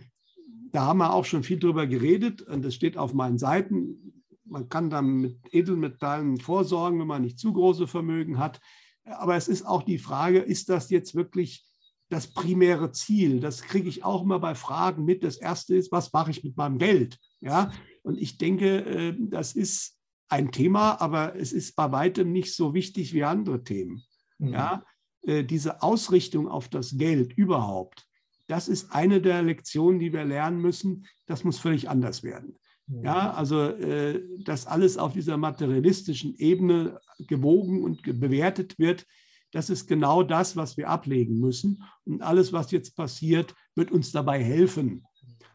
da haben wir auch schon viel drüber geredet und das steht auf meinen Seiten. Man kann dann mit Edelmetallen vorsorgen, wenn man nicht zu große Vermögen hat. Aber es ist auch die Frage, ist das jetzt wirklich das primäre Ziel? Das kriege ich auch immer bei Fragen mit. Das erste ist, was mache ich mit meinem Geld? Ja, und ich denke, äh, das ist ein Thema, aber es ist bei weitem nicht so wichtig wie andere Themen. Mhm. Ja, äh, diese Ausrichtung auf das Geld überhaupt, das ist eine der Lektionen, die wir lernen müssen. Das muss völlig anders werden. Ja, also äh, dass alles auf dieser materialistischen Ebene gewogen und bewertet wird, das ist genau das, was wir ablegen müssen. Und alles, was jetzt passiert, wird uns dabei helfen.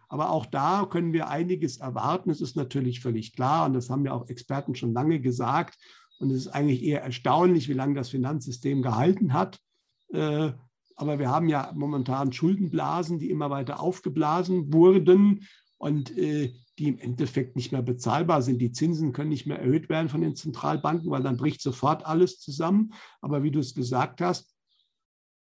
Aber auch da können wir einiges erwarten. Es ist natürlich völlig klar, und das haben ja auch Experten schon lange gesagt. Und es ist eigentlich eher erstaunlich, wie lange das Finanzsystem gehalten hat. Äh, aber wir haben ja momentan Schuldenblasen, die immer weiter aufgeblasen wurden und äh, die im Endeffekt nicht mehr bezahlbar sind. Die Zinsen können nicht mehr erhöht werden von den Zentralbanken, weil dann bricht sofort alles zusammen. Aber wie du es gesagt hast,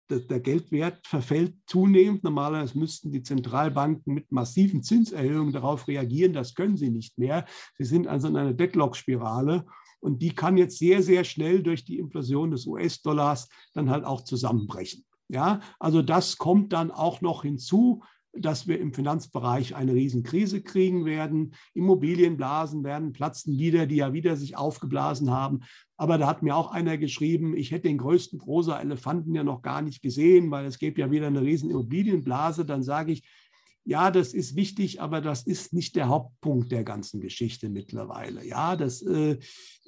der Geldwert verfällt zunehmend. Normalerweise müssten die Zentralbanken mit massiven Zinserhöhungen darauf reagieren. Das können sie nicht mehr. Sie sind also in einer Deadlock-Spirale. Und die kann jetzt sehr, sehr schnell durch die Implosion des US-Dollars dann halt auch zusammenbrechen. Ja, also das kommt dann auch noch hinzu, dass wir im Finanzbereich eine Riesenkrise kriegen werden. Immobilienblasen werden platzen wieder, die ja wieder sich aufgeblasen haben. Aber da hat mir auch einer geschrieben, ich hätte den größten rosa Elefanten ja noch gar nicht gesehen, weil es gäbe ja wieder eine riesen Immobilienblase. Dann sage ich, ja, das ist wichtig, aber das ist nicht der Hauptpunkt der ganzen Geschichte mittlerweile. Ja, das, äh,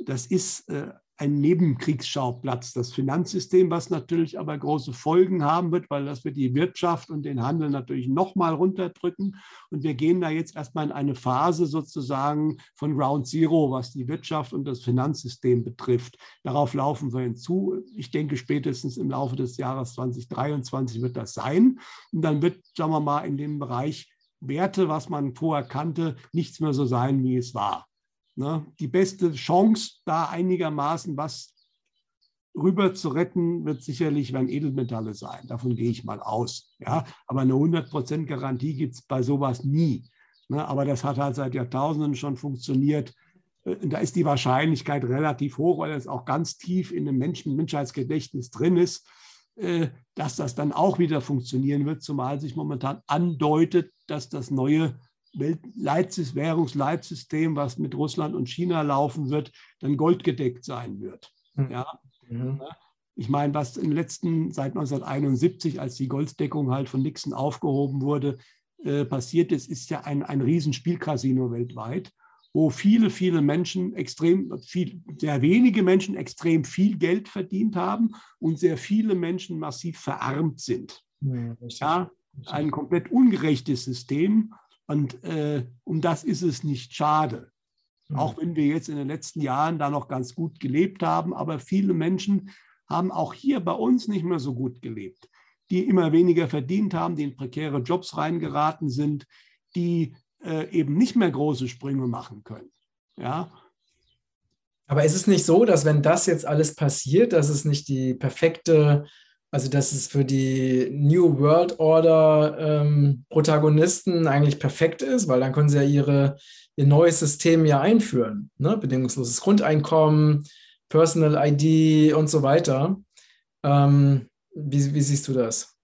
das ist äh, ein Nebenkriegsschauplatz. Das Finanzsystem, was natürlich aber große Folgen haben wird, weil das wird die Wirtschaft und den Handel natürlich nochmal runterdrücken. Und wir gehen da jetzt erstmal in eine Phase sozusagen von Ground Zero, was die Wirtschaft und das Finanzsystem betrifft. Darauf laufen wir hinzu. Ich denke, spätestens im Laufe des Jahres 2023 wird das sein. Und dann wird, sagen wir mal, in dem Bereich Werte, was man vorher kannte, nichts mehr so sein, wie es war. Ne? Die beste Chance, da einigermaßen was rüber zu retten, wird sicherlich werden Edelmetalle sein. Davon gehe ich mal aus. Ja? Aber eine 100% Garantie gibt es bei sowas nie. Ne? Aber das hat halt seit Jahrtausenden schon funktioniert. Äh, da ist die Wahrscheinlichkeit relativ hoch, weil es auch ganz tief in dem Menschen Menschheitsgedächtnis drin ist, äh, dass das dann auch wieder funktionieren wird, zumal sich momentan andeutet, dass das neue Währungsleitsystem, was mit Russland und China laufen wird, dann goldgedeckt sein wird. Hm. Ja? Mhm. Ich meine, was im letzten, seit 1971, als die Golddeckung halt von Nixon aufgehoben wurde, äh, passiert ist, ist ja ein, ein Riesenspielcasino weltweit, wo viele, viele Menschen extrem, viel, sehr wenige Menschen extrem viel Geld verdient haben und sehr viele Menschen massiv verarmt sind. Ja, ja ein komplett ungerechtes System. Und äh, um das ist es nicht schade. Mhm. Auch wenn wir jetzt in den letzten Jahren da noch ganz gut gelebt haben, aber viele Menschen haben auch hier bei uns nicht mehr so gut gelebt, die immer weniger verdient haben, die in prekäre Jobs reingeraten sind, die äh, eben nicht mehr große Sprünge machen können. Ja. Aber ist es nicht so, dass wenn das jetzt alles passiert, dass es nicht die perfekte also, dass es für die New World Order ähm, Protagonisten eigentlich perfekt ist, weil dann können sie ja ihre, ihr neues System ja einführen. Ne? Bedingungsloses Grundeinkommen, Personal ID und so weiter. Ähm, wie, wie siehst du das?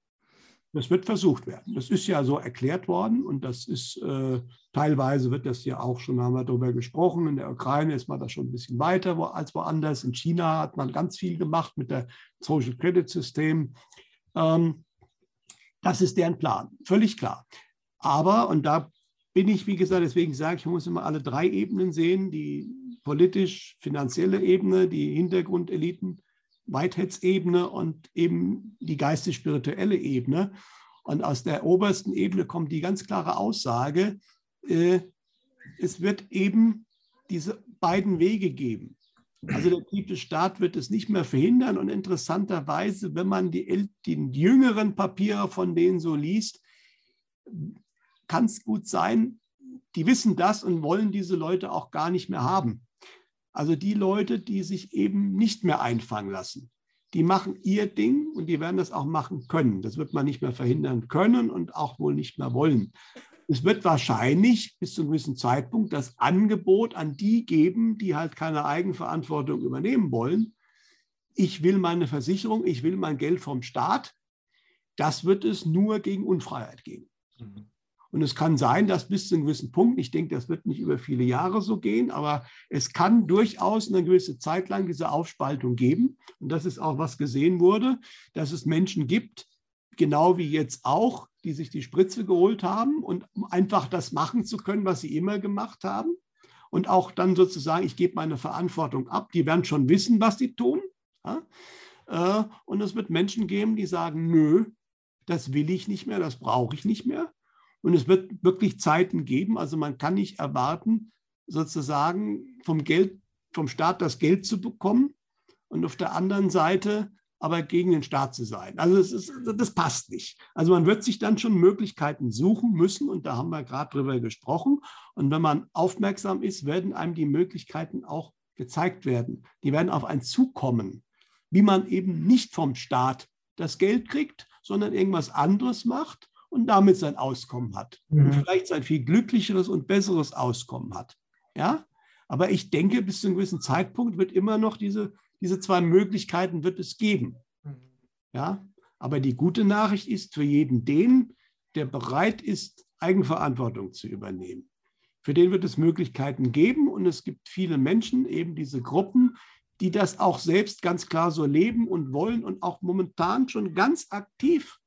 Das wird versucht werden. Das ist ja so erklärt worden und das ist äh, teilweise wird das ja auch schon, haben wir darüber gesprochen. In der Ukraine ist man da schon ein bisschen weiter als woanders. In China hat man ganz viel gemacht mit der Social Credit System. Ähm, das ist deren Plan, völlig klar. Aber, und da bin ich, wie gesagt, deswegen sage ich, man muss immer alle drei Ebenen sehen: die politisch-finanzielle Ebene, die Hintergrundeliten Whiteheads-Ebene und eben die geistig-spirituelle Ebene. Und aus der obersten Ebene kommt die ganz klare Aussage, äh, es wird eben diese beiden Wege geben. Also der tiefe Staat wird es nicht mehr verhindern. Und interessanterweise, wenn man die, die jüngeren Papiere von denen so liest, kann es gut sein, die wissen das und wollen diese Leute auch gar nicht mehr haben. Also die Leute, die sich eben nicht mehr einfangen lassen, die machen ihr Ding und die werden das auch machen können. Das wird man nicht mehr verhindern können und auch wohl nicht mehr wollen. Es wird wahrscheinlich bis zu einem gewissen Zeitpunkt das Angebot an die geben, die halt keine Eigenverantwortung übernehmen wollen. Ich will meine Versicherung, ich will mein Geld vom Staat. Das wird es nur gegen Unfreiheit geben. Mhm. Und es kann sein, dass bis zu einem gewissen Punkt, ich denke, das wird nicht über viele Jahre so gehen, aber es kann durchaus eine gewisse Zeit lang diese Aufspaltung geben. Und das ist auch, was gesehen wurde, dass es Menschen gibt, genau wie jetzt auch, die sich die Spritze geholt haben und um einfach das machen zu können, was sie immer gemacht haben. Und auch dann sozusagen, ich gebe meine Verantwortung ab. Die werden schon wissen, was sie tun. Ja? Äh, und es wird Menschen geben, die sagen, nö, das will ich nicht mehr, das brauche ich nicht mehr. Und es wird wirklich Zeiten geben, also man kann nicht erwarten, sozusagen vom Geld, vom Staat das Geld zu bekommen und auf der anderen Seite aber gegen den Staat zu sein. Also das, ist, das passt nicht. Also man wird sich dann schon Möglichkeiten suchen müssen und da haben wir gerade drüber gesprochen. Und wenn man aufmerksam ist, werden einem die Möglichkeiten auch gezeigt werden. Die werden auf einen zukommen, wie man eben nicht vom Staat das Geld kriegt, sondern irgendwas anderes macht und damit sein Auskommen hat. Mhm. Und vielleicht sein viel glücklicheres und besseres Auskommen hat. Ja? Aber ich denke, bis zu einem gewissen Zeitpunkt wird immer noch diese, diese zwei Möglichkeiten wird es geben. Mhm. Ja? Aber die gute Nachricht ist für jeden den, der bereit ist, Eigenverantwortung zu übernehmen. Für den wird es Möglichkeiten geben und es gibt viele Menschen, eben diese Gruppen, die das auch selbst ganz klar so leben und wollen und auch momentan schon ganz aktiv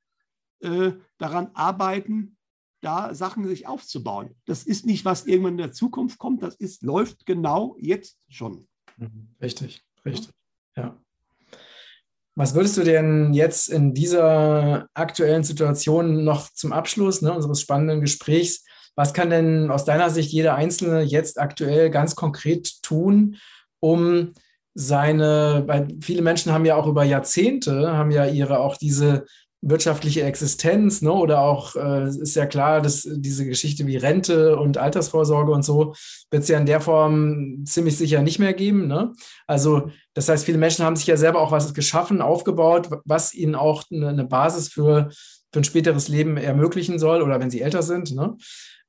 äh, daran arbeiten, da Sachen sich aufzubauen. Das ist nicht, was irgendwann in der Zukunft kommt, das ist, läuft genau jetzt schon. Mhm. Richtig, Richtig, ja. Was würdest du denn jetzt in dieser aktuellen Situation noch zum Abschluss ne, unseres spannenden Gesprächs, was kann denn aus deiner Sicht jeder Einzelne jetzt aktuell ganz konkret tun, um seine, weil viele Menschen haben ja auch über Jahrzehnte, haben ja ihre auch diese wirtschaftliche Existenz, ne? oder auch äh, ist ja klar, dass diese Geschichte wie Rente und Altersvorsorge und so wird es ja in der Form ziemlich sicher nicht mehr geben. Ne? Also das heißt, viele Menschen haben sich ja selber auch was geschaffen, aufgebaut, was ihnen auch eine, eine Basis für, für ein späteres Leben ermöglichen soll oder wenn sie älter sind. Ne?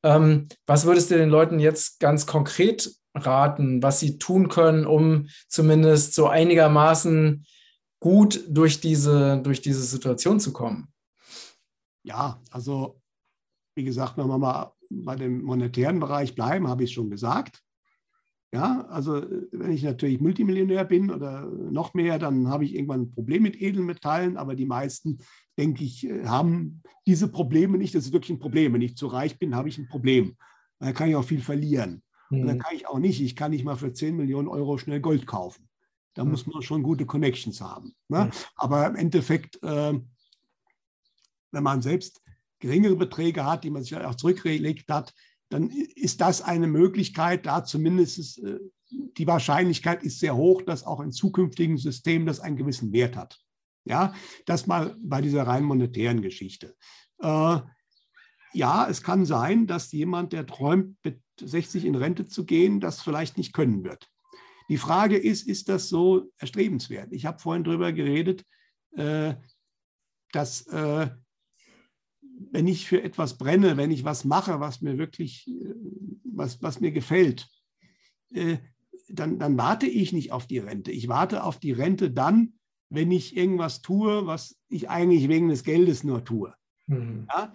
Ähm, was würdest du den Leuten jetzt ganz konkret raten, was sie tun können, um zumindest so einigermaßen gut durch diese, durch diese Situation zu kommen? Ja, also wie gesagt, wenn wir mal bei dem monetären Bereich bleiben, habe ich schon gesagt. Ja, also wenn ich natürlich Multimillionär bin oder noch mehr, dann habe ich irgendwann ein Problem mit Edelmetallen, aber die meisten, denke ich, haben diese Probleme nicht. Das ist wirklich ein Problem. Wenn ich zu reich bin, habe ich ein Problem. Da kann ich auch viel verlieren. Mhm. Und dann kann ich auch nicht, ich kann nicht mal für 10 Millionen Euro schnell Gold kaufen. Da mhm. muss man schon gute Connections haben. Ne? Aber im Endeffekt, äh, wenn man selbst geringere Beträge hat, die man sich auch zurückgelegt hat, dann ist das eine Möglichkeit, da zumindest äh, die Wahrscheinlichkeit ist sehr hoch, dass auch in zukünftigen Systemen das einen gewissen Wert hat. Ja, das mal bei dieser rein monetären Geschichte. Äh, ja, es kann sein, dass jemand, der träumt, mit 60 in Rente zu gehen, das vielleicht nicht können wird. Die Frage ist, ist das so erstrebenswert? Ich habe vorhin darüber geredet, äh, dass äh, wenn ich für etwas brenne, wenn ich was mache, was mir wirklich, äh, was, was mir gefällt, dann, dann warte ich nicht auf die Rente. Ich warte auf die Rente dann, wenn ich irgendwas tue, was ich eigentlich wegen des Geldes nur tue. Mhm. Ja?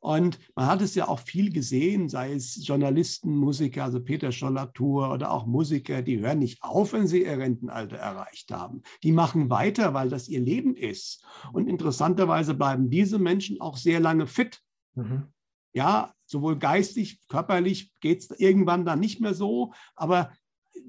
Und man hat es ja auch viel gesehen, sei es Journalisten, Musiker, also Peter Schollatur oder auch Musiker, die hören nicht auf, wenn sie ihr Rentenalter erreicht haben. Die machen weiter, weil das ihr Leben ist. Und interessanterweise bleiben diese Menschen auch sehr lange fit. Mhm. Ja, sowohl geistig, körperlich geht es irgendwann dann nicht mehr so, aber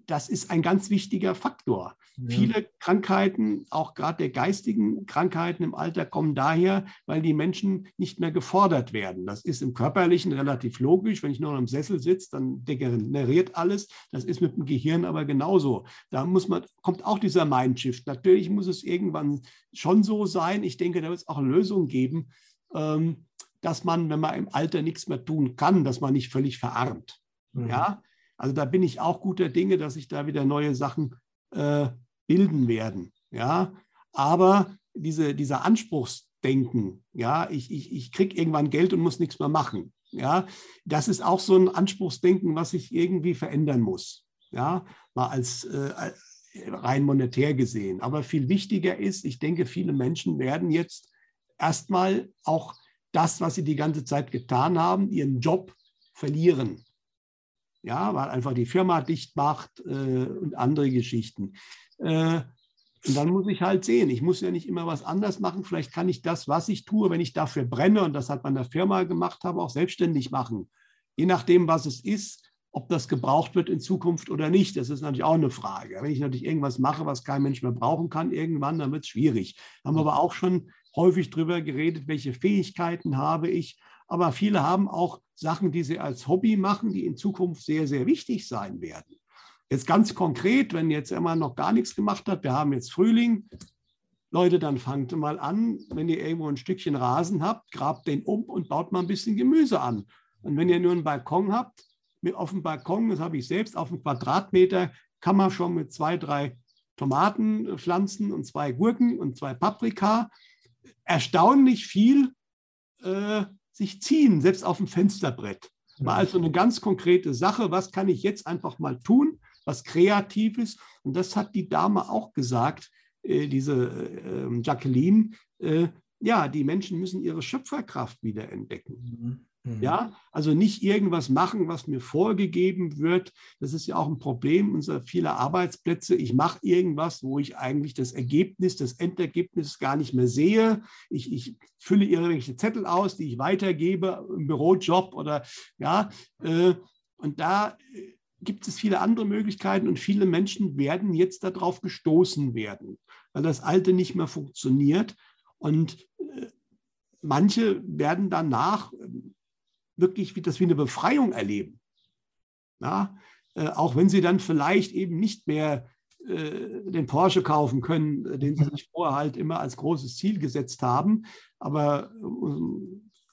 das ist ein ganz wichtiger Faktor. Viele Krankheiten, auch gerade der geistigen Krankheiten im Alter, kommen daher, weil die Menschen nicht mehr gefordert werden. Das ist im Körperlichen relativ logisch. Wenn ich nur im Sessel sitze, dann degeneriert alles. Das ist mit dem Gehirn aber genauso. Da muss man, kommt auch dieser Mindshift. Natürlich muss es irgendwann schon so sein. Ich denke, da wird es auch Lösungen geben, ähm, dass man, wenn man im Alter nichts mehr tun kann, dass man nicht völlig verarmt. Mhm. Ja, also da bin ich auch guter Dinge, dass sich da wieder neue Sachen äh, bilden werden. Ja, aber diese, dieser Anspruchsdenken, ja, ich, ich, ich kriege irgendwann Geld und muss nichts mehr machen. Ja, das ist auch so ein Anspruchsdenken, was sich irgendwie verändern muss. Ja, mal als äh, rein monetär gesehen. Aber viel wichtiger ist, ich denke, viele Menschen werden jetzt erstmal auch das, was sie die ganze Zeit getan haben, ihren Job verlieren ja, weil einfach die Firma dicht macht äh, und andere Geschichten. Äh, und dann muss ich halt sehen, ich muss ja nicht immer was anders machen. Vielleicht kann ich das, was ich tue, wenn ich dafür brenne, und das hat man der Firma gemacht habe, auch selbstständig machen. Je nachdem, was es ist, ob das gebraucht wird in Zukunft oder nicht, das ist natürlich auch eine Frage. Wenn ich natürlich irgendwas mache, was kein Mensch mehr brauchen kann, irgendwann, dann wird es schwierig. Haben wir aber auch schon häufig darüber geredet, welche Fähigkeiten habe ich aber viele haben auch Sachen, die sie als Hobby machen, die in Zukunft sehr, sehr wichtig sein werden. Jetzt ganz konkret, wenn jetzt immer noch gar nichts gemacht hat, wir haben jetzt Frühling, Leute, dann fangt mal an, wenn ihr irgendwo ein Stückchen Rasen habt, grabt den um und baut mal ein bisschen Gemüse an. Und wenn ihr nur einen Balkon habt, auf dem Balkon, das habe ich selbst, auf einem Quadratmeter, kann man schon mit zwei, drei Tomaten pflanzen und zwei Gurken und zwei Paprika erstaunlich viel äh, sich ziehen, selbst auf dem Fensterbrett. War also eine ganz konkrete Sache. Was kann ich jetzt einfach mal tun? Was Kreatives. Und das hat die Dame auch gesagt, äh, diese äh, Jacqueline. Äh, ja, die Menschen müssen ihre Schöpferkraft wieder entdecken. Mhm. Ja, also nicht irgendwas machen, was mir vorgegeben wird. Das ist ja auch ein Problem unserer vieler Arbeitsplätze. Ich mache irgendwas, wo ich eigentlich das Ergebnis, das Endergebnis gar nicht mehr sehe. Ich, ich fülle irgendwelche Zettel aus, die ich weitergebe im Bürojob oder ja. Äh, und da gibt es viele andere Möglichkeiten und viele Menschen werden jetzt darauf gestoßen werden, weil das Alte nicht mehr funktioniert. Und äh, manche werden danach ähm, wirklich wie das wie eine Befreiung erleben. Ja? Äh, auch wenn sie dann vielleicht eben nicht mehr äh, den Porsche kaufen können, äh, den sie sich vorher halt immer als großes Ziel gesetzt haben. Aber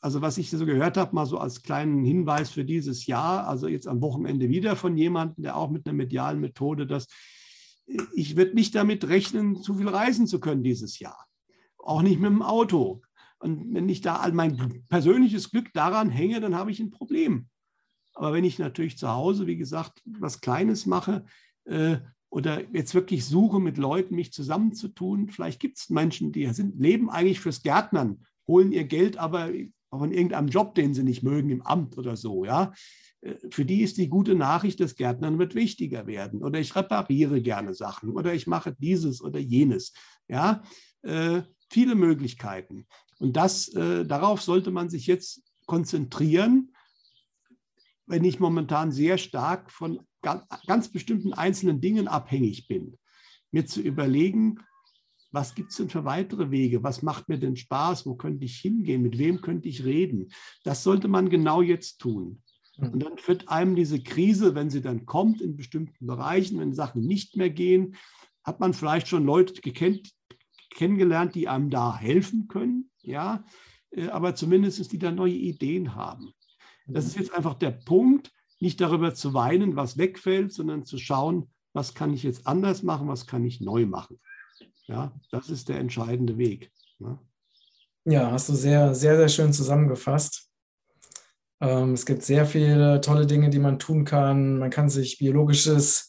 also was ich so gehört habe, mal so als kleinen Hinweis für dieses Jahr, also jetzt am Wochenende wieder von jemandem, der auch mit einer medialen Methode das, ich würde nicht damit rechnen, zu viel reisen zu können dieses Jahr. Auch nicht mit dem Auto. Und wenn ich da mein persönliches Glück daran hänge, dann habe ich ein Problem. Aber wenn ich natürlich zu Hause, wie gesagt, was Kleines mache äh, oder jetzt wirklich suche, mit Leuten mich zusammenzutun, vielleicht gibt es Menschen, die sind, leben eigentlich fürs Gärtnern, holen ihr Geld aber von irgendeinem Job, den sie nicht mögen, im Amt oder so, ja. Äh, für die ist die gute Nachricht, das Gärtnern wird wichtiger werden. Oder ich repariere gerne Sachen oder ich mache dieses oder jenes. Ja, äh, viele Möglichkeiten. Und das, äh, darauf sollte man sich jetzt konzentrieren, wenn ich momentan sehr stark von ganz, bestimmten einzelnen Dingen abhängig bin. Mir zu überlegen, was gibt es denn für weitere Wege? Was macht mir denn Spaß? Wo könnte ich hingehen? Mit wem könnte ich reden? Das sollte man genau jetzt tun. Hm. Und dann wird einem diese Krise, wenn sie dann kommt in bestimmten Bereichen, wenn Sachen nicht mehr gehen, hat man vielleicht schon Leute gekennt, kennengelernt, die einem da helfen können, ja, äh, aber zumindest die da neue Ideen haben. Das ist jetzt einfach der Punkt, nicht darüber zu weinen, was wegfällt, sondern zu schauen, was kann ich jetzt anders machen, was kann ich neu machen. Ja, das ist der entscheidende Weg. Ne? Ja, hast du sehr, sehr, sehr schön zusammengefasst. Ähm, es gibt sehr viele tolle Dinge, die man tun kann. Man kann sich biologisches,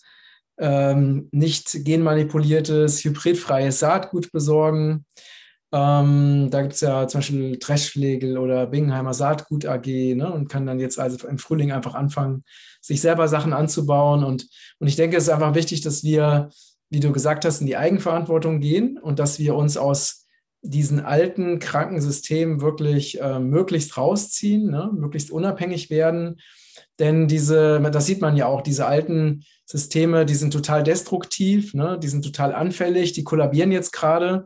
ähm, nicht genmanipuliertes, hybridfreies Saatgut besorgen. Ähm, da gibt es ja zum Beispiel Dreschflegel oder Bingheimer Saatgut AG ne, und kann dann jetzt also im Frühling einfach anfangen, sich selber Sachen anzubauen. Und, und ich denke, es ist einfach wichtig, dass wir, wie du gesagt hast, in die Eigenverantwortung gehen und dass wir uns aus diesen alten Krankensystemen wirklich äh, möglichst rausziehen, ne, möglichst unabhängig werden. Denn diese, das sieht man ja auch, diese alten Systeme, die sind total destruktiv, ne, die sind total anfällig, die kollabieren jetzt gerade.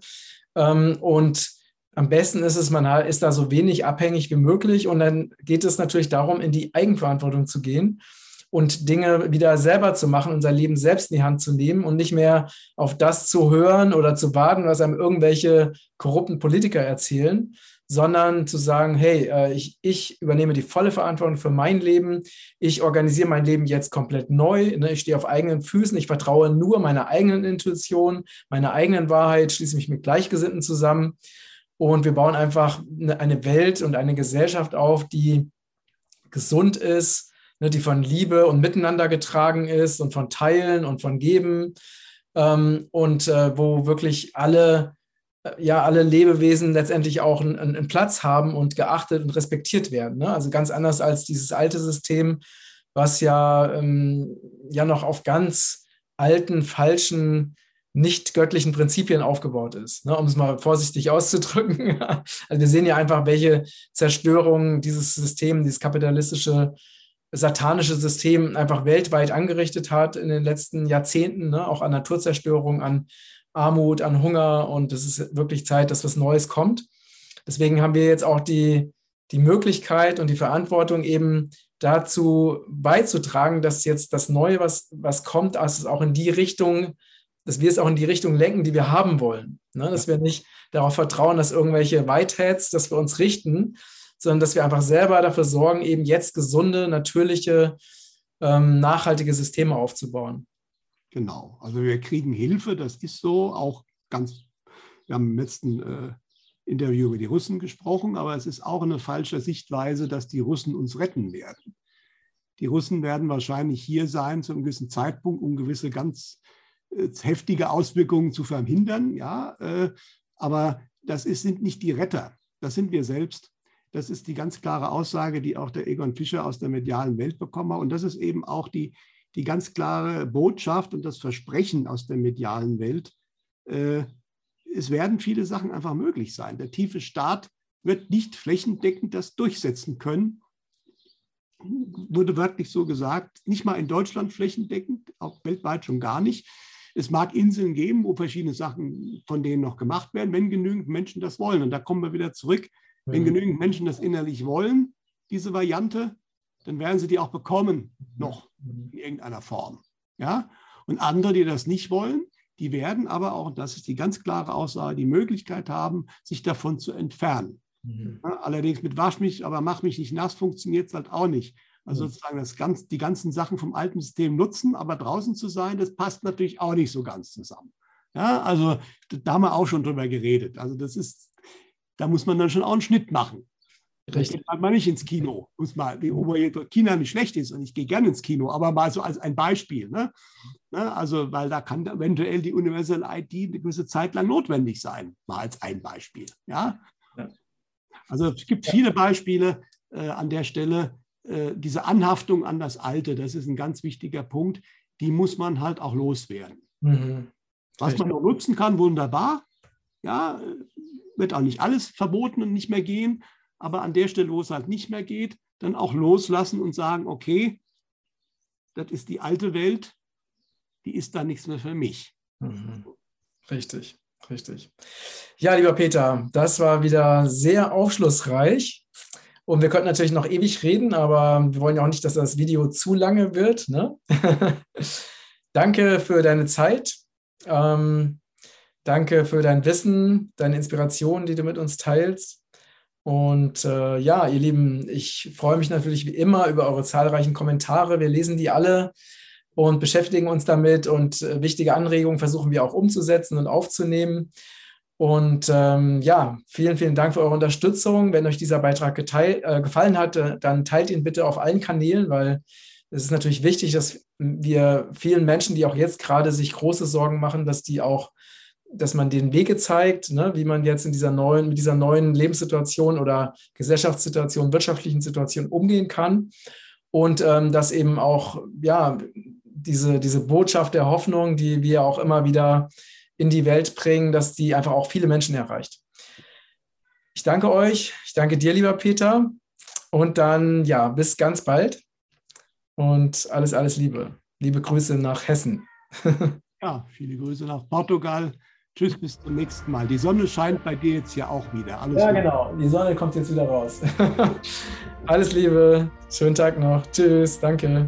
Ähm, und am besten ist es, man ist da so wenig abhängig wie möglich. Und dann geht es natürlich darum, in die Eigenverantwortung zu gehen und Dinge wieder selber zu machen, unser Leben selbst in die Hand zu nehmen und nicht mehr auf das zu hören oder zu warten, was einem irgendwelche korrupten Politiker erzählen, sondern zu sagen, hey, äh, ich, ich übernehme die volle Verantwortung für mein Leben, ich organisiere mein Leben jetzt komplett neu, ne? ich stehe auf eigenen Füßen, ich vertraue nur meiner eigenen Intuition, meiner eigenen Wahrheit, schließe mich mit Gleichgesinnten zusammen und wir bauen einfach eine Welt und eine Gesellschaft auf, die gesund ist, ne? die von Liebe und Miteinander getragen ist und von Teilen und von Geben ähm, und äh, wo wirklich alle ja alle Lebewesen letztendlich auch einen, einen, Platz haben und geachtet und respektiert werden. Ne? Also ganz anders als dieses alte System, was ja, ähm, ja noch auf ganz alten, falschen, nicht göttlichen Prinzipien aufgebaut ist, ne? um es mal vorsichtig auszudrücken. also wir sehen ja einfach, welche Zerstörung dieses System, dieses kapitalistische, satanische System einfach weltweit angerichtet hat in den letzten Jahrzehnten, ne? auch an Naturzerstörung, an Armut, an Hunger und es ist wirklich Zeit, dass was Neues kommt. Deswegen haben wir jetzt auch die, die Möglichkeit und die Verantwortung eben dazu beizutragen, dass jetzt das Neue, was, was kommt, dass es auch in die Richtung, dass wir es auch in die Richtung lenken, die wir haben wollen. Ne? Dass wir nicht darauf vertrauen, dass irgendwelche Whiteheads, dass wir uns richten, sondern dass wir einfach selber dafür sorgen, eben jetzt gesunde, natürliche, ähm, nachhaltige Systeme aufzubauen. Genau, also wir kriegen Hilfe, das ist so, auch ganz, wir haben im letzten äh, Interview über die Russen gesprochen, aber es ist auch eine falsche Sichtweise, dass die Russen uns retten werden. Die Russen werden wahrscheinlich hier sein zu einem gewissen Zeitpunkt, um gewisse ganz äh, heftige Auswirkungen zu verhindern, ja, äh, aber das ist, sind nicht die Retter, das sind wir selbst. Das ist die ganz klare Aussage, die auch der Egon Fischer aus der medialen Welt bekommen hat. Und das ist eben auch die, die ganz klare Botschaft und das Versprechen aus der medialen Welt, äh, es werden viele Sachen einfach möglich sein. Der tiefe Staat wird nicht flächendeckend das durchsetzen können. wurde wörtlich so gesagt, nicht mal in Deutschland flächendeckend, auch weltweit schon gar nicht. Es mag Inseln geben, wo verschiedene Sachen von denen noch gemacht werden, wenn genügend Menschen das wollen. Und da kommen wir wieder zurück. Wenn mhm. genügend Menschen das innerlich wollen, diese Variante, dann werden sie die auch bekommen, noch in irgendeiner Form. Ja? Und andere, die das nicht wollen, die werden aber auch, und das ist die ganz klare Aussage, die Möglichkeit haben, sich davon zu entfernen. Mhm. Ja, allerdings mit Wasch mich, aber mach mich nicht nass, funktioniert es halt auch nicht. Also mhm. sozusagen das ganz, die ganzen Sachen vom alten System nutzen, aber draußen zu sein, das passt natürlich auch nicht so ganz zusammen. Ja, also da haben wir auch schon drüber geredet. Also das ist, da muss man dann schon auch einen Schnitt machen. Richtig. geht man nicht ins Kino. Muss mal, obwohl China nicht schlecht ist und ich gehe gerne ins Kino, aber mal so als ein Beispiel. Ne? ne? Also, weil da kann eventuell die Universal ID eine gewisse Zeit lang notwendig sein. Mal als ein Beispiel. Ja? ja. Also es gibt viele Beispiele äh, an der Stelle, äh, diese Anhaftung an das Alte, das ist ein ganz wichtiger Punkt, die muss man halt auch loswerden. Mhm. Was man noch nutzen kann, wunderbar. Ja, wird auch nicht alles verboten und nicht mehr gehen, aber an der Stelle, wo es halt nicht mehr geht, dann auch loslassen und sagen, okay, das ist die alte Welt, die ist da nichts mehr für mich. Mhm. Richtig, richtig. Ja, lieber Peter, das war wieder sehr aufschlussreich. Und wir könnten natürlich noch ewig reden, aber wir wollen ja auch nicht, dass das Video zu lange wird. Ne? danke für deine Zeit. Ähm, danke für dein Wissen, deine Inspiration, die du mit uns teilst. Und äh, ja, ihr Lieben, ich freue mich natürlich wie immer über eure zahlreichen Kommentare. Wir lesen die alle und beschäftigen uns damit und äh, wichtige Anregungen versuchen wir auch umzusetzen und aufzunehmen. Und ähm, ja, vielen, vielen Dank für eure Unterstützung. Wenn euch dieser Beitrag geteilt, äh, gefallen hat, äh, dann teilt ihn bitte auf allen Kanälen, weil es ist natürlich wichtig, dass wir vielen Menschen, die auch jetzt gerade sich große Sorgen machen, dass die auch, dass man den Wege zeigt, ne, wie man jetzt in dieser neuen, mit dieser neuen Lebenssituation oder Gesellschaftssituation, wirtschaftlichen Situation umgehen kann. Und ähm, dass eben auch, ja, diese, diese Botschaft der Hoffnung, die wir auch immer wieder in die Welt bringen, dass die einfach auch viele Menschen erreicht. Ich danke euch. Ich danke dir, lieber Peter. Und dann, ja, bis ganz bald. Und alles, alles Liebe. Liebe Grüße nach Hessen. ja, viele Grüße nach Portugal. Tschüss, bis zum nächsten Mal. Die Sonne scheint bei dir jetzt ja auch wieder. Alles ja, Liebe. genau. Die Sonne kommt jetzt wieder raus. Alles Liebe. Schönen Tag noch. Tschüss. Danke.